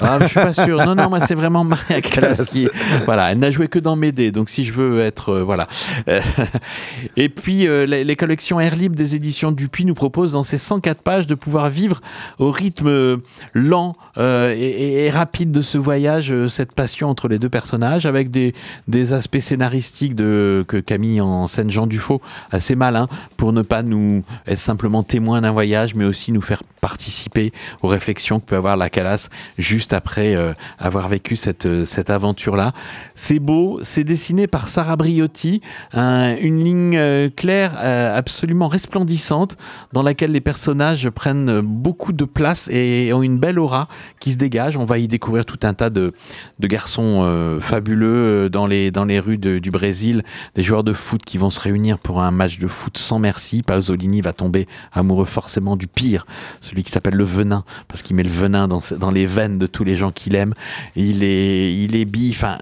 Ah, je suis pas sûr. Non, non, moi c'est vraiment Maria Callas qui. Voilà, elle n'a joué que dans Médée, donc si je veux être, euh, voilà. et puis euh, les, collections Air Libre des éditions Dupuis nous proposent dans ces 104 pages de pouvoir vivre au rythme euh, lent et, rapide de ce voyage cette passion entre les deux personnages, avec des, des aspects scénaristiques de que Camille en scène Jean Dufaux assez malin pour ne pas nous être simplement témoins d'un voyage, mais aussi nous faire participer aux réflexions que peut avoir la Callas juste après euh, avoir vécu cette, euh, cette aventure-là. C'est beau, c'est dessiné par Sarah Briotti, une ligne euh, claire absolument resplendissante dans laquelle les personnages prennent beaucoup de place et ont une belle aura qui se dégage. On va y découvrir tout un tas de, de garçons fabuleux dans les, dans les rues du Brésil, des joueurs de foot qui vont se réunir pour un match de foot sans merci. Pasolini va tomber amoureux forcément du pire, celui qui s'appelle le venin, parce qu'il met le venin dans, dans les veines de tout tous les gens qu'il aime. Il est, il est bi. Enfin,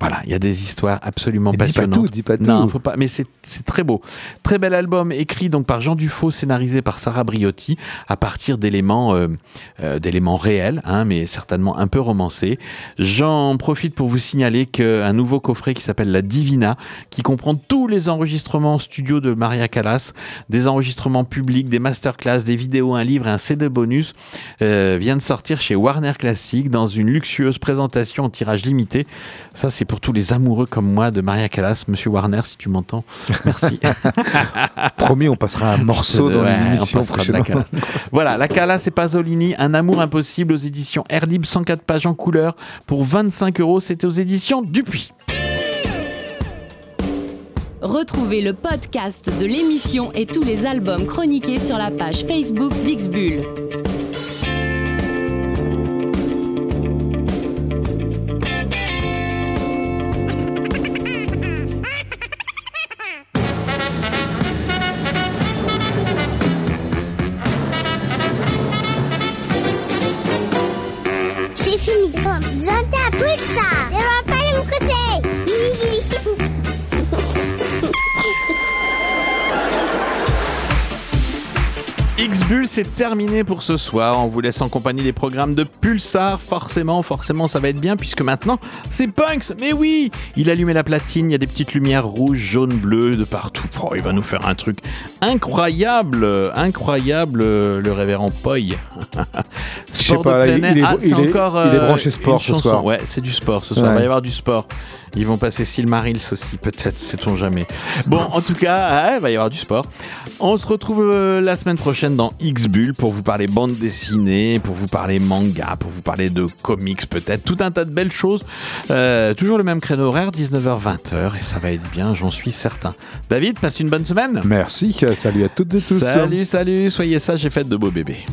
voilà, il y a des histoires absolument passionnantes. Dis pas tout, dis pas tout. Non, faut pas. Mais c'est très beau, très bel album écrit donc par Jean Dufaux, scénarisé par Sarah Briotti, à partir d'éléments euh, euh, d'éléments réels, hein, mais certainement un peu romancés. J'en profite pour vous signaler qu'un nouveau coffret qui s'appelle La Divina, qui comprend tous les enregistrements studio de Maria Callas, des enregistrements publics, des masterclass, des vidéos, un livre, et un CD bonus, euh, vient de sortir chez Warner Classic dans une luxueuse présentation en tirage limité. Ça, c'est pour tous les amoureux comme moi de Maria Callas. Monsieur Warner, si tu m'entends, merci. Promis, on passera un morceau dans l'émission Voilà, la Callas et Pasolini, Un amour impossible aux éditions Air Libre, 104 pages en couleur pour 25 euros. C'était aux éditions Dupuis. Retrouvez le podcast de l'émission et tous les albums chroniqués sur la page Facebook d'Ixbull. C'est terminé pour ce soir. On vous laisse en compagnie des programmes de Pulsar. Forcément, forcément, ça va être bien puisque maintenant, c'est Punks. Mais oui, il allumait la platine, il y a des petites lumières rouges, jaunes, bleues de partout. Oh, il va nous faire un truc incroyable, incroyable, le révérend Poy. Je sais pas, il, est, ah, il, est, encore, il est branché sport ce soir. Ouais, c'est du sport ce soir. Il va y avoir du sport. Ils vont passer Silmarils aussi, peut-être, sait-on jamais. Bon, en tout cas, il va y avoir du sport. On se retrouve euh, la semaine prochaine dans X-Bull pour vous parler bande dessinée, pour vous parler manga, pour vous parler de comics peut-être, tout un tas de belles choses. Euh, toujours le même créneau horaire, 19h-20h, et ça va être bien, j'en suis certain. David, passe une bonne semaine. Merci, salut à toutes et tous. Salut, salut, soyez sages et faites de beaux bébés.